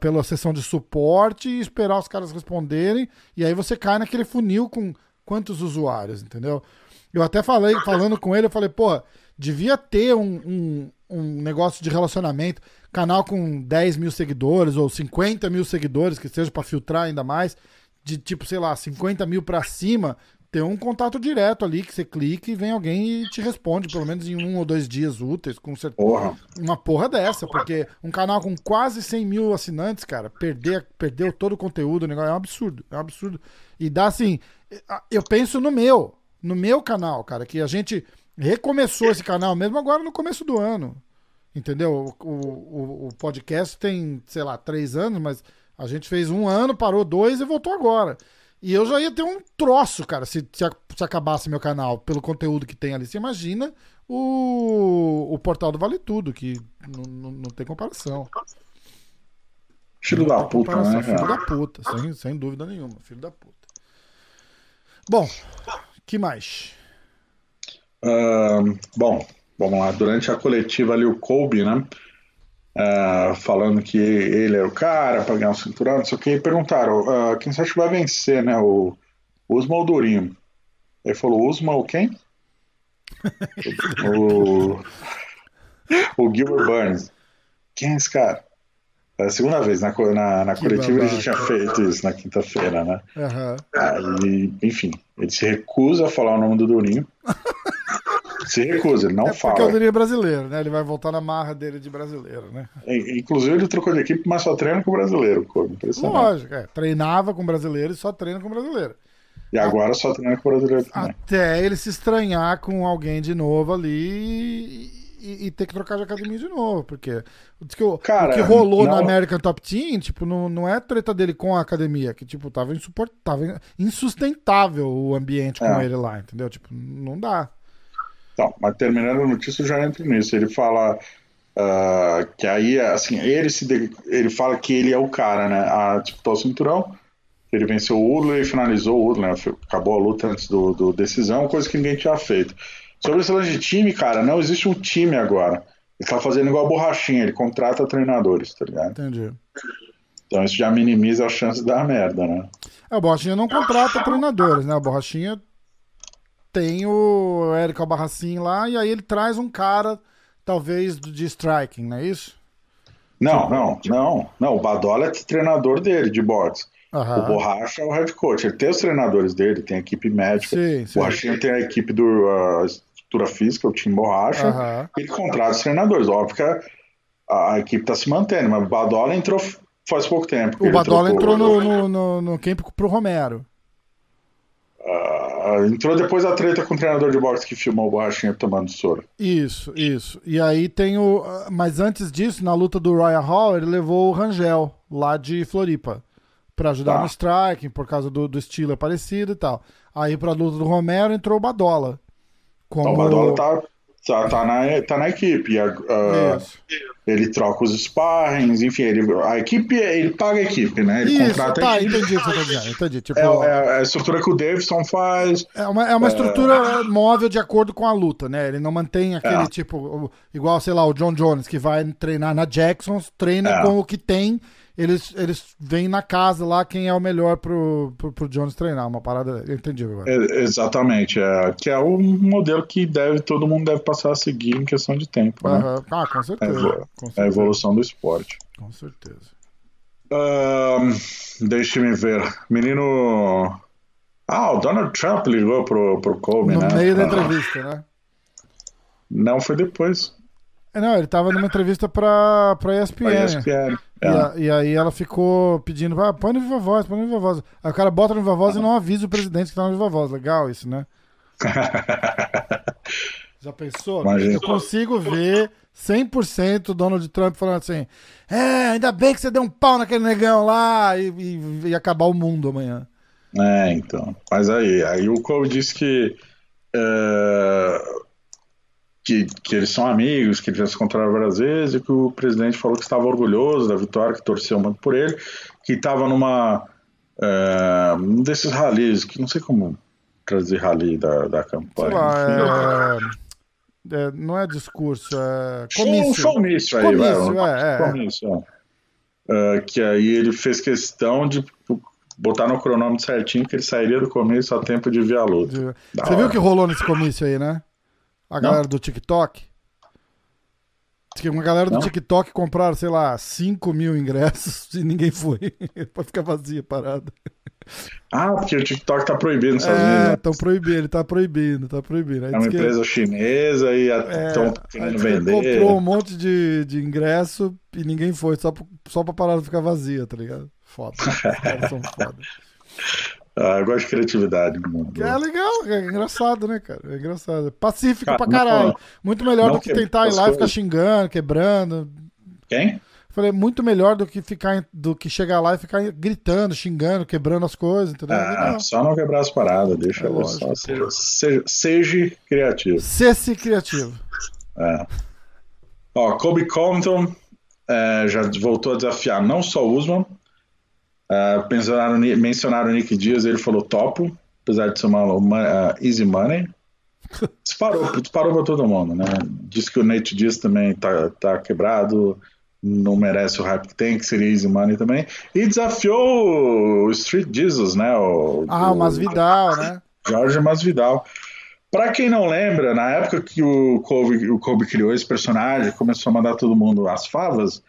pela sessão de suporte e esperar os caras responderem. E aí você cai naquele funil com quantos usuários, entendeu? Eu até falei, falando com ele, eu falei, pô, devia ter um, um, um negócio de relacionamento, canal com 10 mil seguidores ou 50 mil seguidores, que seja pra filtrar ainda mais, de tipo, sei lá, 50 mil pra cima, ter um contato direto ali, que você clica e vem alguém e te responde, pelo menos em um ou dois dias úteis, com certeza Porra. uma porra dessa, porque um canal com quase 100 mil assinantes, cara, perder, perdeu todo o conteúdo, o negócio é um absurdo, é um absurdo. E dá assim, eu penso no meu, no meu canal, cara, que a gente recomeçou esse canal mesmo agora no começo do ano, entendeu? O, o, o podcast tem, sei lá, três anos, mas a gente fez um ano, parou dois e voltou agora. E eu já ia ter um troço, cara, se, se, se acabasse meu canal, pelo conteúdo que tem ali. Você imagina o, o portal do Vale Tudo, que não, tem comparação. Filho da puta, né, Filho da puta, sem, sem dúvida nenhuma, filho da puta. Bom, que mais? Ahn, bom, vamos lá. Durante a coletiva ali, o Kobe, né? ah, falando que ele era o cara pra ganhar o cinturão, não sei o que. E perguntaram: ah, quem você acha que vai vencer, né? O Usma ou o Durinho? Ele falou: Usma ou quem? [laughs] o, o Gilbert Burns. Quem é esse cara? É a segunda vez na, na, na Que coletiva ele já tinha feito isso na quinta-feira, né? Aham. Aí, enfim, ele se recusa a falar o nome do Durinho. [laughs] Se recusa, ele não É porque fala. eu diria brasileiro, né? Ele vai voltar na marra dele de brasileiro, né? E- Inclusive, ele trocou de equipe, mas só treina com o brasileiro. pô, Impressionante. Lógico, é. Treinava com brasileiro e só treina com brasileiro. E agora só treina com o brasileiro também. Até ele se estranhar com alguém de novo ali e, e- ter que trocar de academia de novo. Porque que o, Cara, o que rolou não- na American Top Team, tipo, não, não é treta dele com a academia, que, tipo, tava insuportável, insustentável o ambiente com É. ele lá, entendeu? Tipo, não dá. Então, mas terminando a notícia, eu já entro nisso. Ele fala ah, que aí, assim, ele se de- ele fala que ele é o cara, né? A disputar o cinturão. Ele venceu o Urley e finalizou o Urley, né? Acabou a luta antes do, do decisão, coisa que ninguém tinha feito. Sobre esse lance de time, cara, não existe um time agora. Ele tá fazendo igual a borrachinha, ele contrata treinadores, tá ligado? Entendi. Então isso já minimiza a chance dar merda, né? É, o Borrachinha não contrata treinadores, né? O Borrachinha tem o Érico Albarracin lá e aí ele traz um cara, talvez, de striking, não é isso? Não, não, não, não. O Badola é treinador dele de boxe. Aham. O Borracha é o head coach. Ele tem os treinadores dele, tem a equipe médica. Sim, O sim. Borrachinha tem a equipe do estrutura física, o time Borracha. Aham. Ele contrata os treinadores. Óbvio que a, a equipe está se mantendo, mas o Badola entrou faz pouco tempo. O Badola trocou- entrou no, no, no, no camp pro Romero. Entrou depois da treta com o treinador de boxe que filmou o Borrachinha tomando soro. Isso, isso. E aí tem o. Mas antes disso, na luta do Royal Hall, ele levou o Rangel, lá de Floripa, pra ajudar Tá. no striking, por causa do, do estilo é parecido e tal. Aí pra luta do Romero entrou o Badola. Como... Então, o Badola tá, tá, tá, na, tá na equipe. A- Isso. ele troca os sparrings, enfim, ele, a equipe, ele paga a equipe, né? Ele Isso, contrata a tá, equipe. entendi dizendo. Entendi. Tipo, É, é, é a estrutura que o Davidson faz. uma, é uma estrutura móvel de acordo com a luta, né? Ele não mantém aquele É. tipo, igual, sei lá, o John Jones, que vai treinar na Jacksons, treina É. com o que tem. Eles, eles vêm na casa lá quem é o melhor pro, pro, pro Jones treinar. Uma parada. Eu entendi agora. É, exatamente, é, que é o modelo que deve, todo mundo deve passar a seguir em questão de tempo, né? Ah, com É, certeza. evolu- Com é a certeza. evolução do esporte. Com certeza. Ahn, deixa-me ver. Menino. Ah, o Donald Trump ligou pro, pro Kobe, No né? meio da Ah, entrevista, né? Não, foi depois. É, Não, ele tava numa entrevista pra, pra ESPN. Foi ESPN. E, É. a- e aí ela ficou pedindo, ah, põe no Viva Voz, põe no Viva Voz. Aí o cara bota no Viva Voz e não avisa o presidente que tá no Viva Voz. Legal isso, né? [laughs] Já pensou? Imagina. Eu consigo ver 100% o Donald Trump falando assim: É, ainda bem que você deu um pau naquele negão lá e, e- e acabar o mundo amanhã. É, então. Mas aí, aí o Kobe disse que é, que, que eles são amigos, que eles já se encontraram várias vezes, e que o presidente falou que estava orgulhoso da vitória, que torceu muito por ele, que estava numa é, um desses ralis, que não sei como trazer rali da, da campanha. Lá, é, é, não é discurso, é comício. Showmício aí, Comício, vai, é, é. comício, é. É, que aí ele fez questão de botar no cronômetro certinho que ele sairia do comício a tempo de ver a luta. Você viu o que rolou nesse comício aí, né? A galera do TikTok. Diz que uma galera do Não. TikTok compraram, sei lá, 5 mil ingressos [laughs] e ninguém foi. [laughs] pra ficar vazia, parada. Ah, porque o TikTok tá nos Estados Unidos. É, né? estão proibindo, ele tá proibindo, tá proibindo. Aí É uma que- empresa chinesa e é, estão aí querendo vender. comprou um monte de, de ingresso e ninguém foi, só, pra- só pra parada ficar vazia, tá ligado? Foda. Os caras são foda. [laughs] Ah, eu gosto de criatividade no mundo. É legal, é engraçado, né, cara? É engraçado. Pacífico Cara, pra não- caralho. Muito melhor não do que quebra tentar ir lá e ficar xingando, quebrando. Quem? Falei, muito melhor do que ficar do que chegar lá e ficar gritando, xingando, quebrando as coisas, entendeu? Ah, Legal. só não quebrar as paradas, deixa É lógico. Seja, seja, seja criativo. Ser-se criativo. É. Ó, Kobe Compton é, já voltou a desafiar não só o Usman. É, mencionaram, o Nick Dias, ele falou topo, apesar de ser uma, ah, easy money. [laughs] Disparou, disparou pra todo mundo, né? Diz que o Nate Dias também tá, tá quebrado, não merece o hype que tem, que seria easy money também. E desafiou o Street Jesus, né? O, Ah, o Masvidal, né? Jorge Masvidal. Pra quem não lembra, na época que o Kobe, o Kobe criou esse personagem, começou a mandar todo mundo às favas,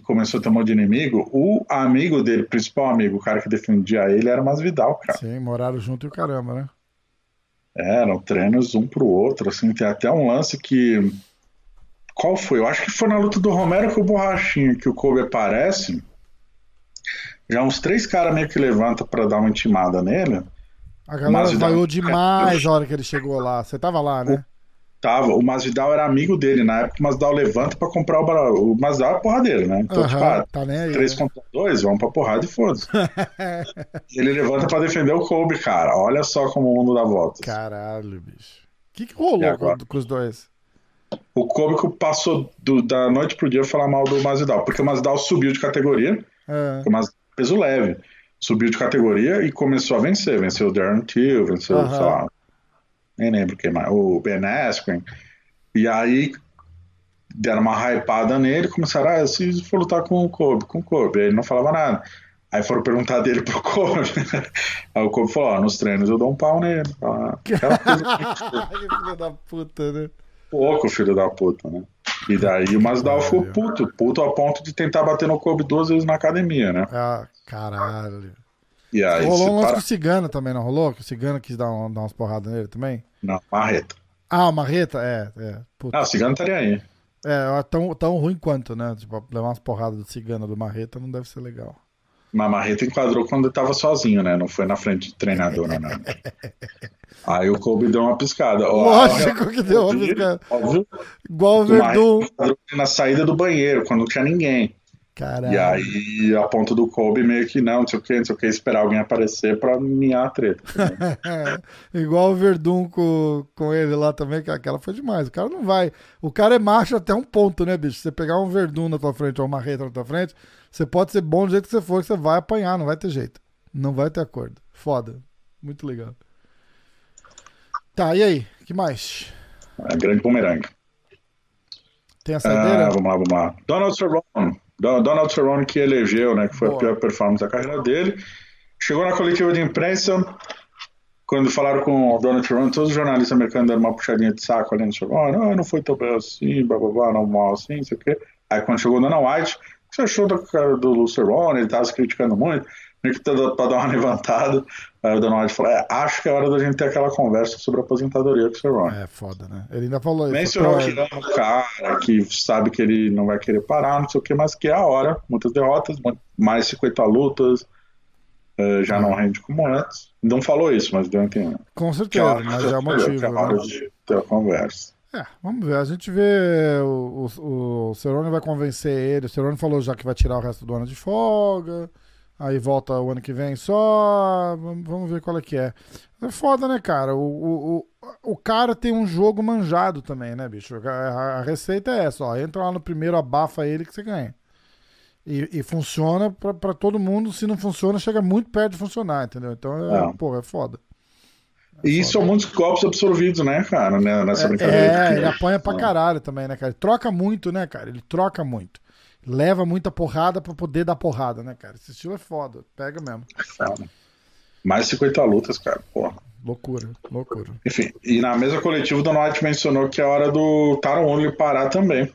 que começou a monte de inimigo, o amigo dele, principal amigo, o cara que defendia ele, era o Masvidal, cara. Sim, moraram junto e o caramba, né? Eram treinos um pro outro, assim, tem até um lance que... Qual foi? Eu acho que foi na luta do Romero com o Borrachinha, que o Kobe aparece, já uns três caras meio que levantam pra dar uma intimada nele, A galera vaiou demais a hora que ele chegou lá. Você tava lá, né? Tava, o Masvidal era amigo dele na época, o Masvidal levanta pra comprar o Bra- O Masvidal é porradeiro, né? Então, tipo, Aham, ah, tá nem aí. 3 né? contra 2, vamos pra porrada e foda-se. [laughs] Ele levanta pra defender o Kobe, cara. Olha só como o mundo dá voltas. Caralho, bicho. O que, que rolou com, com os dois? O que passou do- da noite pro dia falar mal do Masvidal, porque o Masvidal subiu de categoria, É. Mas- peso leve, subiu de categoria e começou a vencer. Venceu o Darren Till, venceu, Aham. sei lá, nem lembro quem mais, o Ben Askren. E aí deram uma hypada nele, começaram, ah, se for lutar com o Kobe, com o Kobe. Aí ele não falava nada. Aí foram perguntar dele pro [laughs] Kobe. Aí o Kobe falou, ó, nos treinos eu dou um pau nele. Ah, Aquela coisa que [laughs] filho da puta, né? pouco, filho da puta, né? E daí o Masvidal ficou puto, puto a ponto de tentar bater no Kobe duas vezes na academia, né? Ah, caralho. E aí rolou um lance para... com o Cigano também, não rolou? Que o Cigano quis dar, um- dar umas porradas nele também? Não, marreta. Ah, o Marreta? É, é. Puta. Ah, o Cigano estaria aí. É, tão, tão ruim quanto, né? Tipo, levar umas porradas do Cigano do Marreta não deve ser legal. Mas Marreta enquadrou quando ele tava sozinho, né? Não foi na frente de treinador, não. não. [laughs] Aí o Kobe deu uma piscada. Lógico que deu uma piscada. Óbvio, Igual o Verdun. na saída do banheiro, quando não tinha ninguém. Caralho. E aí a ponta do Kobe meio que não, não sei o que, não sei o que, esperar alguém aparecer pra minhar a treta. [laughs] Igual o Verdun com, com ele lá também, que aquela foi demais. O cara não vai. O cara é macho até um ponto, né, bicho? Você pegar um Verdun na tua frente ou uma Marreta na tua frente, você pode ser bom do jeito que você for, que você vai apanhar, não vai ter jeito. Não vai ter acordo. Foda. Muito legal. Tá, e aí? que mais? É grande bumerangue. Tem a Ah, saideira? vamos lá, vamos lá. Donald Cerrone. Don- Donald Cerrone que elegeu, né, que foi Boa. a pior performance da carreira dele. Chegou na coletiva de imprensa, quando falaram com o Donald Cerrone, todos os jornalistas americanos deram uma puxadinha de saco ali no Cerrone. Ah, não foi tão bem assim, blá, blá, blá, não mal assim, não sei o quê. Aí quando chegou o Dana White, o que você achou do, do Cerrone? Ele tava se criticando muito, meio que pra dar uma [laughs] levantada. Aí o Dana White falou, é, acho que é hora da gente ter aquela conversa sobre a aposentadoria com o Cerrone. É foda, né? Ele ainda falou isso. Mencionou que ama o cara, que sabe que ele não vai querer parar, não sei o que, mas que é a hora. Muitas derrotas, mais 50 lutas, eh, já não rende como antes. Não falou isso, mas deu a entender. Com Que é certeza, hora, mas é o que é motivo. hora Né? de ter a conversa. É, vamos ver. A gente vê. O, o, o Cerrone vai convencer ele. O Cerrone falou já que vai tirar o resto do ano de folga. Aí volta o ano que vem só. Vamos, ver qual é que é. É foda, né, cara? O, o, o- o cara tem um jogo manjado também, né, bicho? A, a receita é essa, ó. Entra lá no primeiro, abafa ele que você ganha. E, e funciona para todo mundo. Se não funciona, chega muito perto de funcionar, entendeu? Então, é, é. pô, é foda. É e isso são muitos golpes absorvidos, né, cara, né, nessa é, brincadeira. É, ele apanha pra caralho também, né, cara? Ele troca muito, né, cara? Ele troca muito. Leva muita porrada pra poder dar porrada, né, cara? Esse estilo é foda. Pega mesmo. É. Mais 50 lutas, cara, porra. Loucura, loucura. Enfim, e na mesa coletiva, o Donald mencionou que é hora do Taron Only parar também.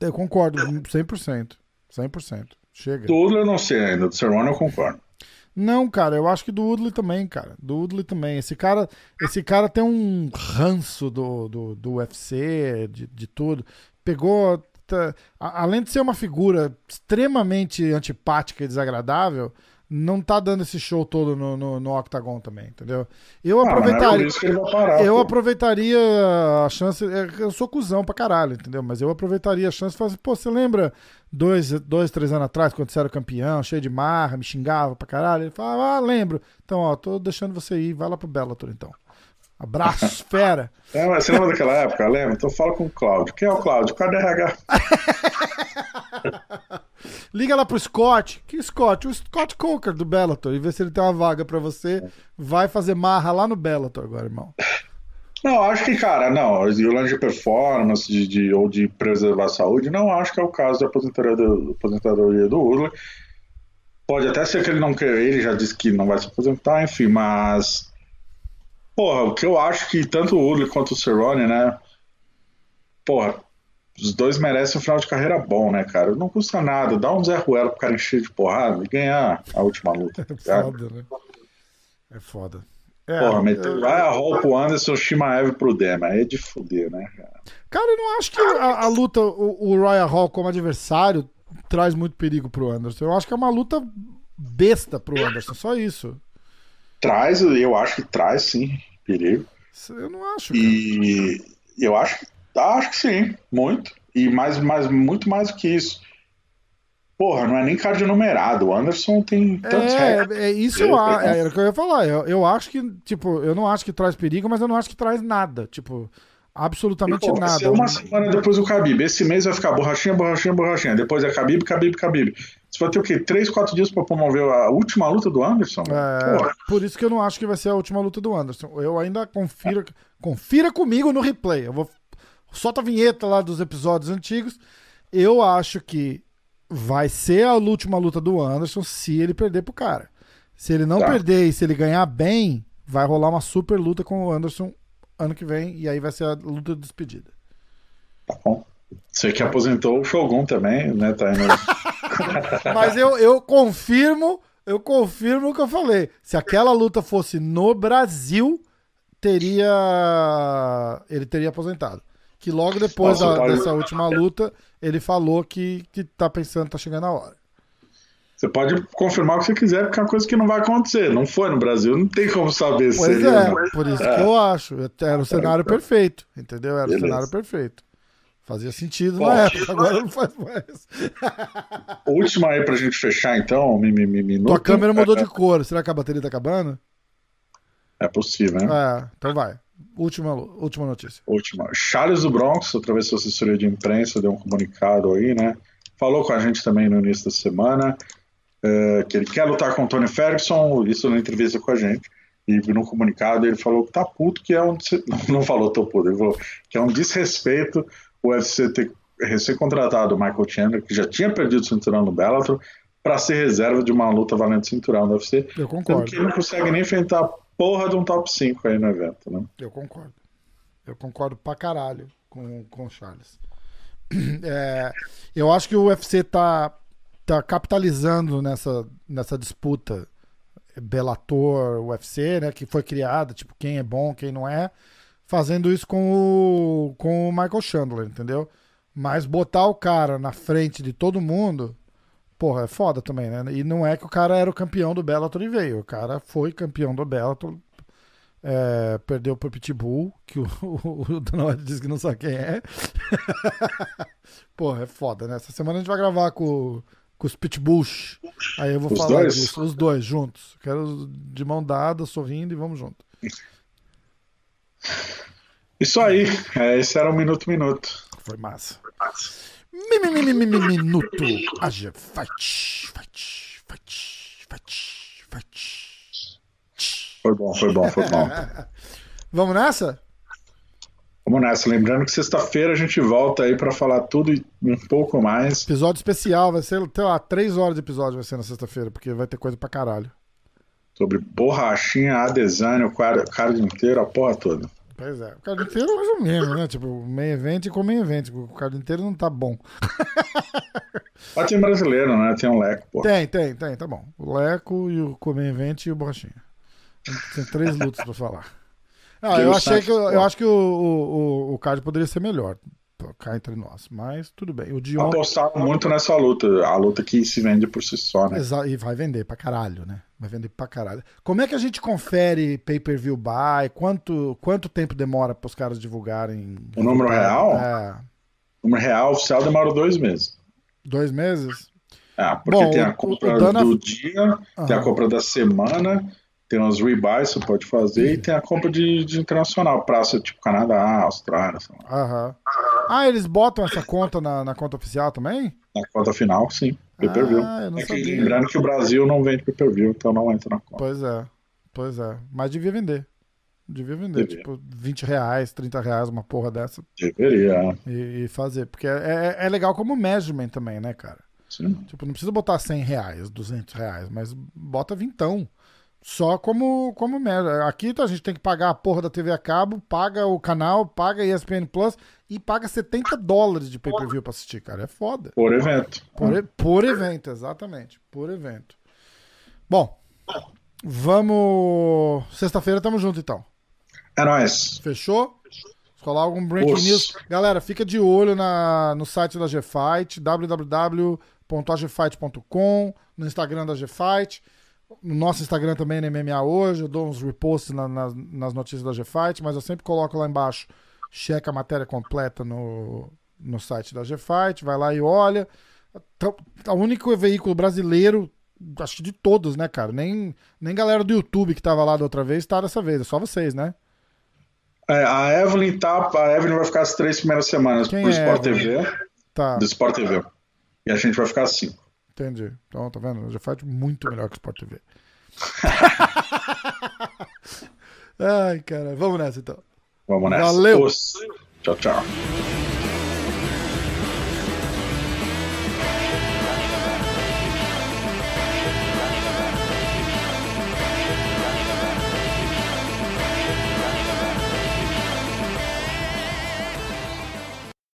Eu concordo, 100%. 100%. Chega. Do Woodley eu não sei ainda, do Cerrone eu concordo. Não, cara, eu acho que do Woodley também, cara. Do Woodley também. Esse cara, esse cara tem um ranço do, do, do UFC, de, de tudo. Pegou. Além de ser uma figura extremamente antipática e desagradável, não tá dando esse show todo no, no, no Octagon também, entendeu? Eu ah, aproveitaria. É parar, eu pô. aproveitaria a chance. É, eu sou cuzão pra caralho, entendeu? Mas eu aproveitaria a chance e falaria assim, pô, você lembra dois, dois, três anos atrás, quando você era campeão, cheio de marra, me xingava pra caralho? Ele falava, ah, lembro. Então, ó, tô deixando você ir, vai lá pro Bellator então. Abraço, [laughs] fera. É, mas você lembra daquela época? Lembra? Então fala com o Cláudio. Quem é o Cláudio? Cadê RH? [laughs] Liga lá pro Scott. Que Scott? O Scott Coker do Bellator. E vê se ele tem uma vaga para você. Vai fazer marra lá no Bellator agora, irmão. Não, acho que, cara, não. E o lance de performance de, de, ou de preservar a saúde, não acho que é o caso da aposentadoria do, aposentadoria do Urla. Pode até ser que ele não quer, ele já disse que não vai se aposentar, enfim, mas. Porra, o que eu acho que tanto o Urla quanto o Cerrone, né? Porra, os dois merecem um final de carreira bom, né, cara? Não custa nada, dá um Zé Ruelo pro cara encher de porrada e ganhar a última luta. [laughs] É foda, né? É foda. É, Porra, meter vai a Hall pro Anderson, Shimaev pro Dema. É de fuder, né, cara? Cara, eu não acho que a, a luta, o, o Royal Hall como adversário, traz muito perigo pro Anderson. Eu acho que é uma luta besta pro Anderson, só isso. Traz, eu acho que traz sim perigo. Eu não acho. Cara. E eu acho que Acho que sim, muito. E mais, mais, muito mais do que isso. Porra, não é nem card numerado. O Anderson tem tantos é, é isso eu, é, era o que eu ia falar. Eu, eu acho que, tipo, eu não acho que traz perigo, mas eu não acho que traz nada. Tipo, absolutamente e, pô, nada. uma semana depois do Khabib. Esse mês vai ficar borrachinha, borrachinha, borrachinha. Depois é Khabib, Khabib, Khabib. Você vai ter o quê? Três, quatro dias para promover a última luta do Anderson? É, por isso que eu não acho que vai ser a última luta do Anderson. Eu ainda confiro. Confira comigo no replay. Eu vou solta a vinheta lá dos episódios antigos. Eu acho que vai ser a última luta do Anderson se ele perder pro cara. Se ele não tá. perder e se ele ganhar bem, vai rolar uma super luta com o Anderson ano que vem e aí vai ser a luta de despedida. Tá bom. Você que aposentou o Shogun também, né? Tá indo... [laughs] Mas eu, eu confirmo, eu confirmo o que eu falei. Se aquela luta fosse no Brasil, teria ele teria aposentado que logo depois Nossa, da, dessa última luta, ele falou que, que tá pensando, tá chegando a hora. Você pode confirmar o que você quiser, porque é uma coisa que não vai acontecer. Não foi no Brasil, não tem como saber pois se é, por isso é. que eu acho. Era o cenário é. perfeito, entendeu? Era Beleza. o cenário perfeito. Fazia sentido Bom, na época, [laughs] agora não faz mais. Última aí pra gente fechar, então, minuto. Tua câmera mudou de cor. Será que a bateria tá acabando? É possível, né? É, então vai. Última, última notícia. Última. Charles do Bronx, através da assessoria de imprensa, deu um comunicado aí, né? Falou com a gente também no início da semana é, que ele quer lutar com o Tony Ferguson, isso na entrevista com a gente. E no comunicado ele falou que tá puto, que é um. [laughs] Não falou tô puto, ele falou que é um desrespeito o UFC ter recém-contratado o Michael Chandler, que já tinha perdido o cinturão no Bellator, para ser reserva de uma luta valendo cinturão no UFC. Eu concordo. Que ele não consegue nem enfrentar porra de um top 5 aí no evento, né? Eu concordo. Eu concordo pra caralho com, com o Charles. [clears throat] É, eu acho que o UFC tá, tá capitalizando nessa, nessa disputa Bellator, UFC, né? Que foi criada, tipo, quem é bom, quem não é. Fazendo isso com o, com o Michael Chandler, entendeu? Mas botar o cara na frente de todo mundo porra, é foda também, né? E não é que o cara era o campeão do Bellator e veio. O cara foi campeão do Bellator, é, perdeu pro Pitbull, que o, [laughs] o, o Donald disse que não sabe quem é. [laughs] porra, é foda, né? Essa semana a gente vai gravar com, com os Pitbulls. Aí eu vou os falar dois? disso. Os dois juntos. Quero de mão dada, sorrindo e vamos junto. Isso aí, é, esse era o Minuto Minuto. Foi massa. Mi- mi- Minuto AG Fight. Fight. Fight. Fight. Fight. Foi bom, foi bom, foi bom. [laughs] Vamos nessa? Vamos nessa. Lembrando que sexta-feira a gente volta aí pra falar tudo e um pouco mais. Episódio especial, vai ser, sei lá, três horas de episódio vai ser na sexta-feira, porque vai ter coisa pra caralho. Sobre borrachinha, a design, o cara, card inteiro, a porra toda. Pois é. O card inteiro mais ou menos, né? Tipo, meio evento e com meio evento. O card inteiro não tá bom. Mas tem brasileiro, né? Tem um leco, pô. Tem, tem, tem, tá bom. O Leco e o Comer Event e o Borrachinha. Tem três lutas pra falar. Ah, eu achei que eu, acho que o, o, o, card poderia ser melhor. Cá entre nós. Mas tudo bem. O Dion. Apostaram muito nessa luta. A luta que se vende por si só, né? Exa- E vai vender pra caralho, né? Vai vender pra caralho. Como é que a gente confere pay-per-view buy? Quanto, quanto tempo demora pros caras divulgarem? O número real? É. O número real oficial demora dois meses. Dois meses? É, porque Bom, tem a compra Dana- do dia, tem a compra da semana, tem os rebuys que você pode fazer e tem a compra de, de internacional, praça tipo Canadá, Austrália, sei lá. Aham. Ah, eles botam essa conta na, na conta oficial também? Na conta final, sim, pay-per-view. Ah, é que, lembrando que o Brasil não vende pay-per-view, então não entra na conta. Pois é, pois é. Mas devia vender. Devia vender, Devia. tipo, 20 reais, 30 reais, uma porra dessa, Deveria, e, e fazer. Porque é, é- é legal como measurement também, né, cara? sim. Tipo, não precisa botar 100 reais, 200 reais, mas bota vintão. Só como, como merda. Aqui a gente tem que pagar a porra da TV a cabo, paga o canal, paga ESPN Plus e paga 70 dólares de pay-per-view pra assistir, cara. É foda. Por evento. Por, por evento, exatamente. Por evento. Bom, vamos. Sexta-feira tamo junto então. É nóis. Fechou? Rolar algum breaking Os. news. Galera, fica de olho na, no site da GFight, www.agfight.com, no Instagram da GFight, no nosso Instagram também, na MMA Hoje. Eu dou uns reposts na- nas- nas notícias da GFight, mas eu sempre coloco lá embaixo, checa a matéria completa no, no site da GFight, vai lá e olha. Então, O único veículo brasileiro, acho que de todos, né, cara? Nem, nem galera do YouTube que tava lá da outra vez tá dessa vez, é só vocês, né? É, a Evelyn tá. A Evelyn vai ficar as três primeiras semanas Quem pro é Sport Evelyn? TV. Tá. Do Sport TV. E a gente vai ficar assim. Entendi. Então, tá vendo? Já faz muito melhor que o Sport TV. [laughs] [laughs] Ai, cara. Vamos nessa então. Vamos nessa. Valeu. Os. Tchau, tchau.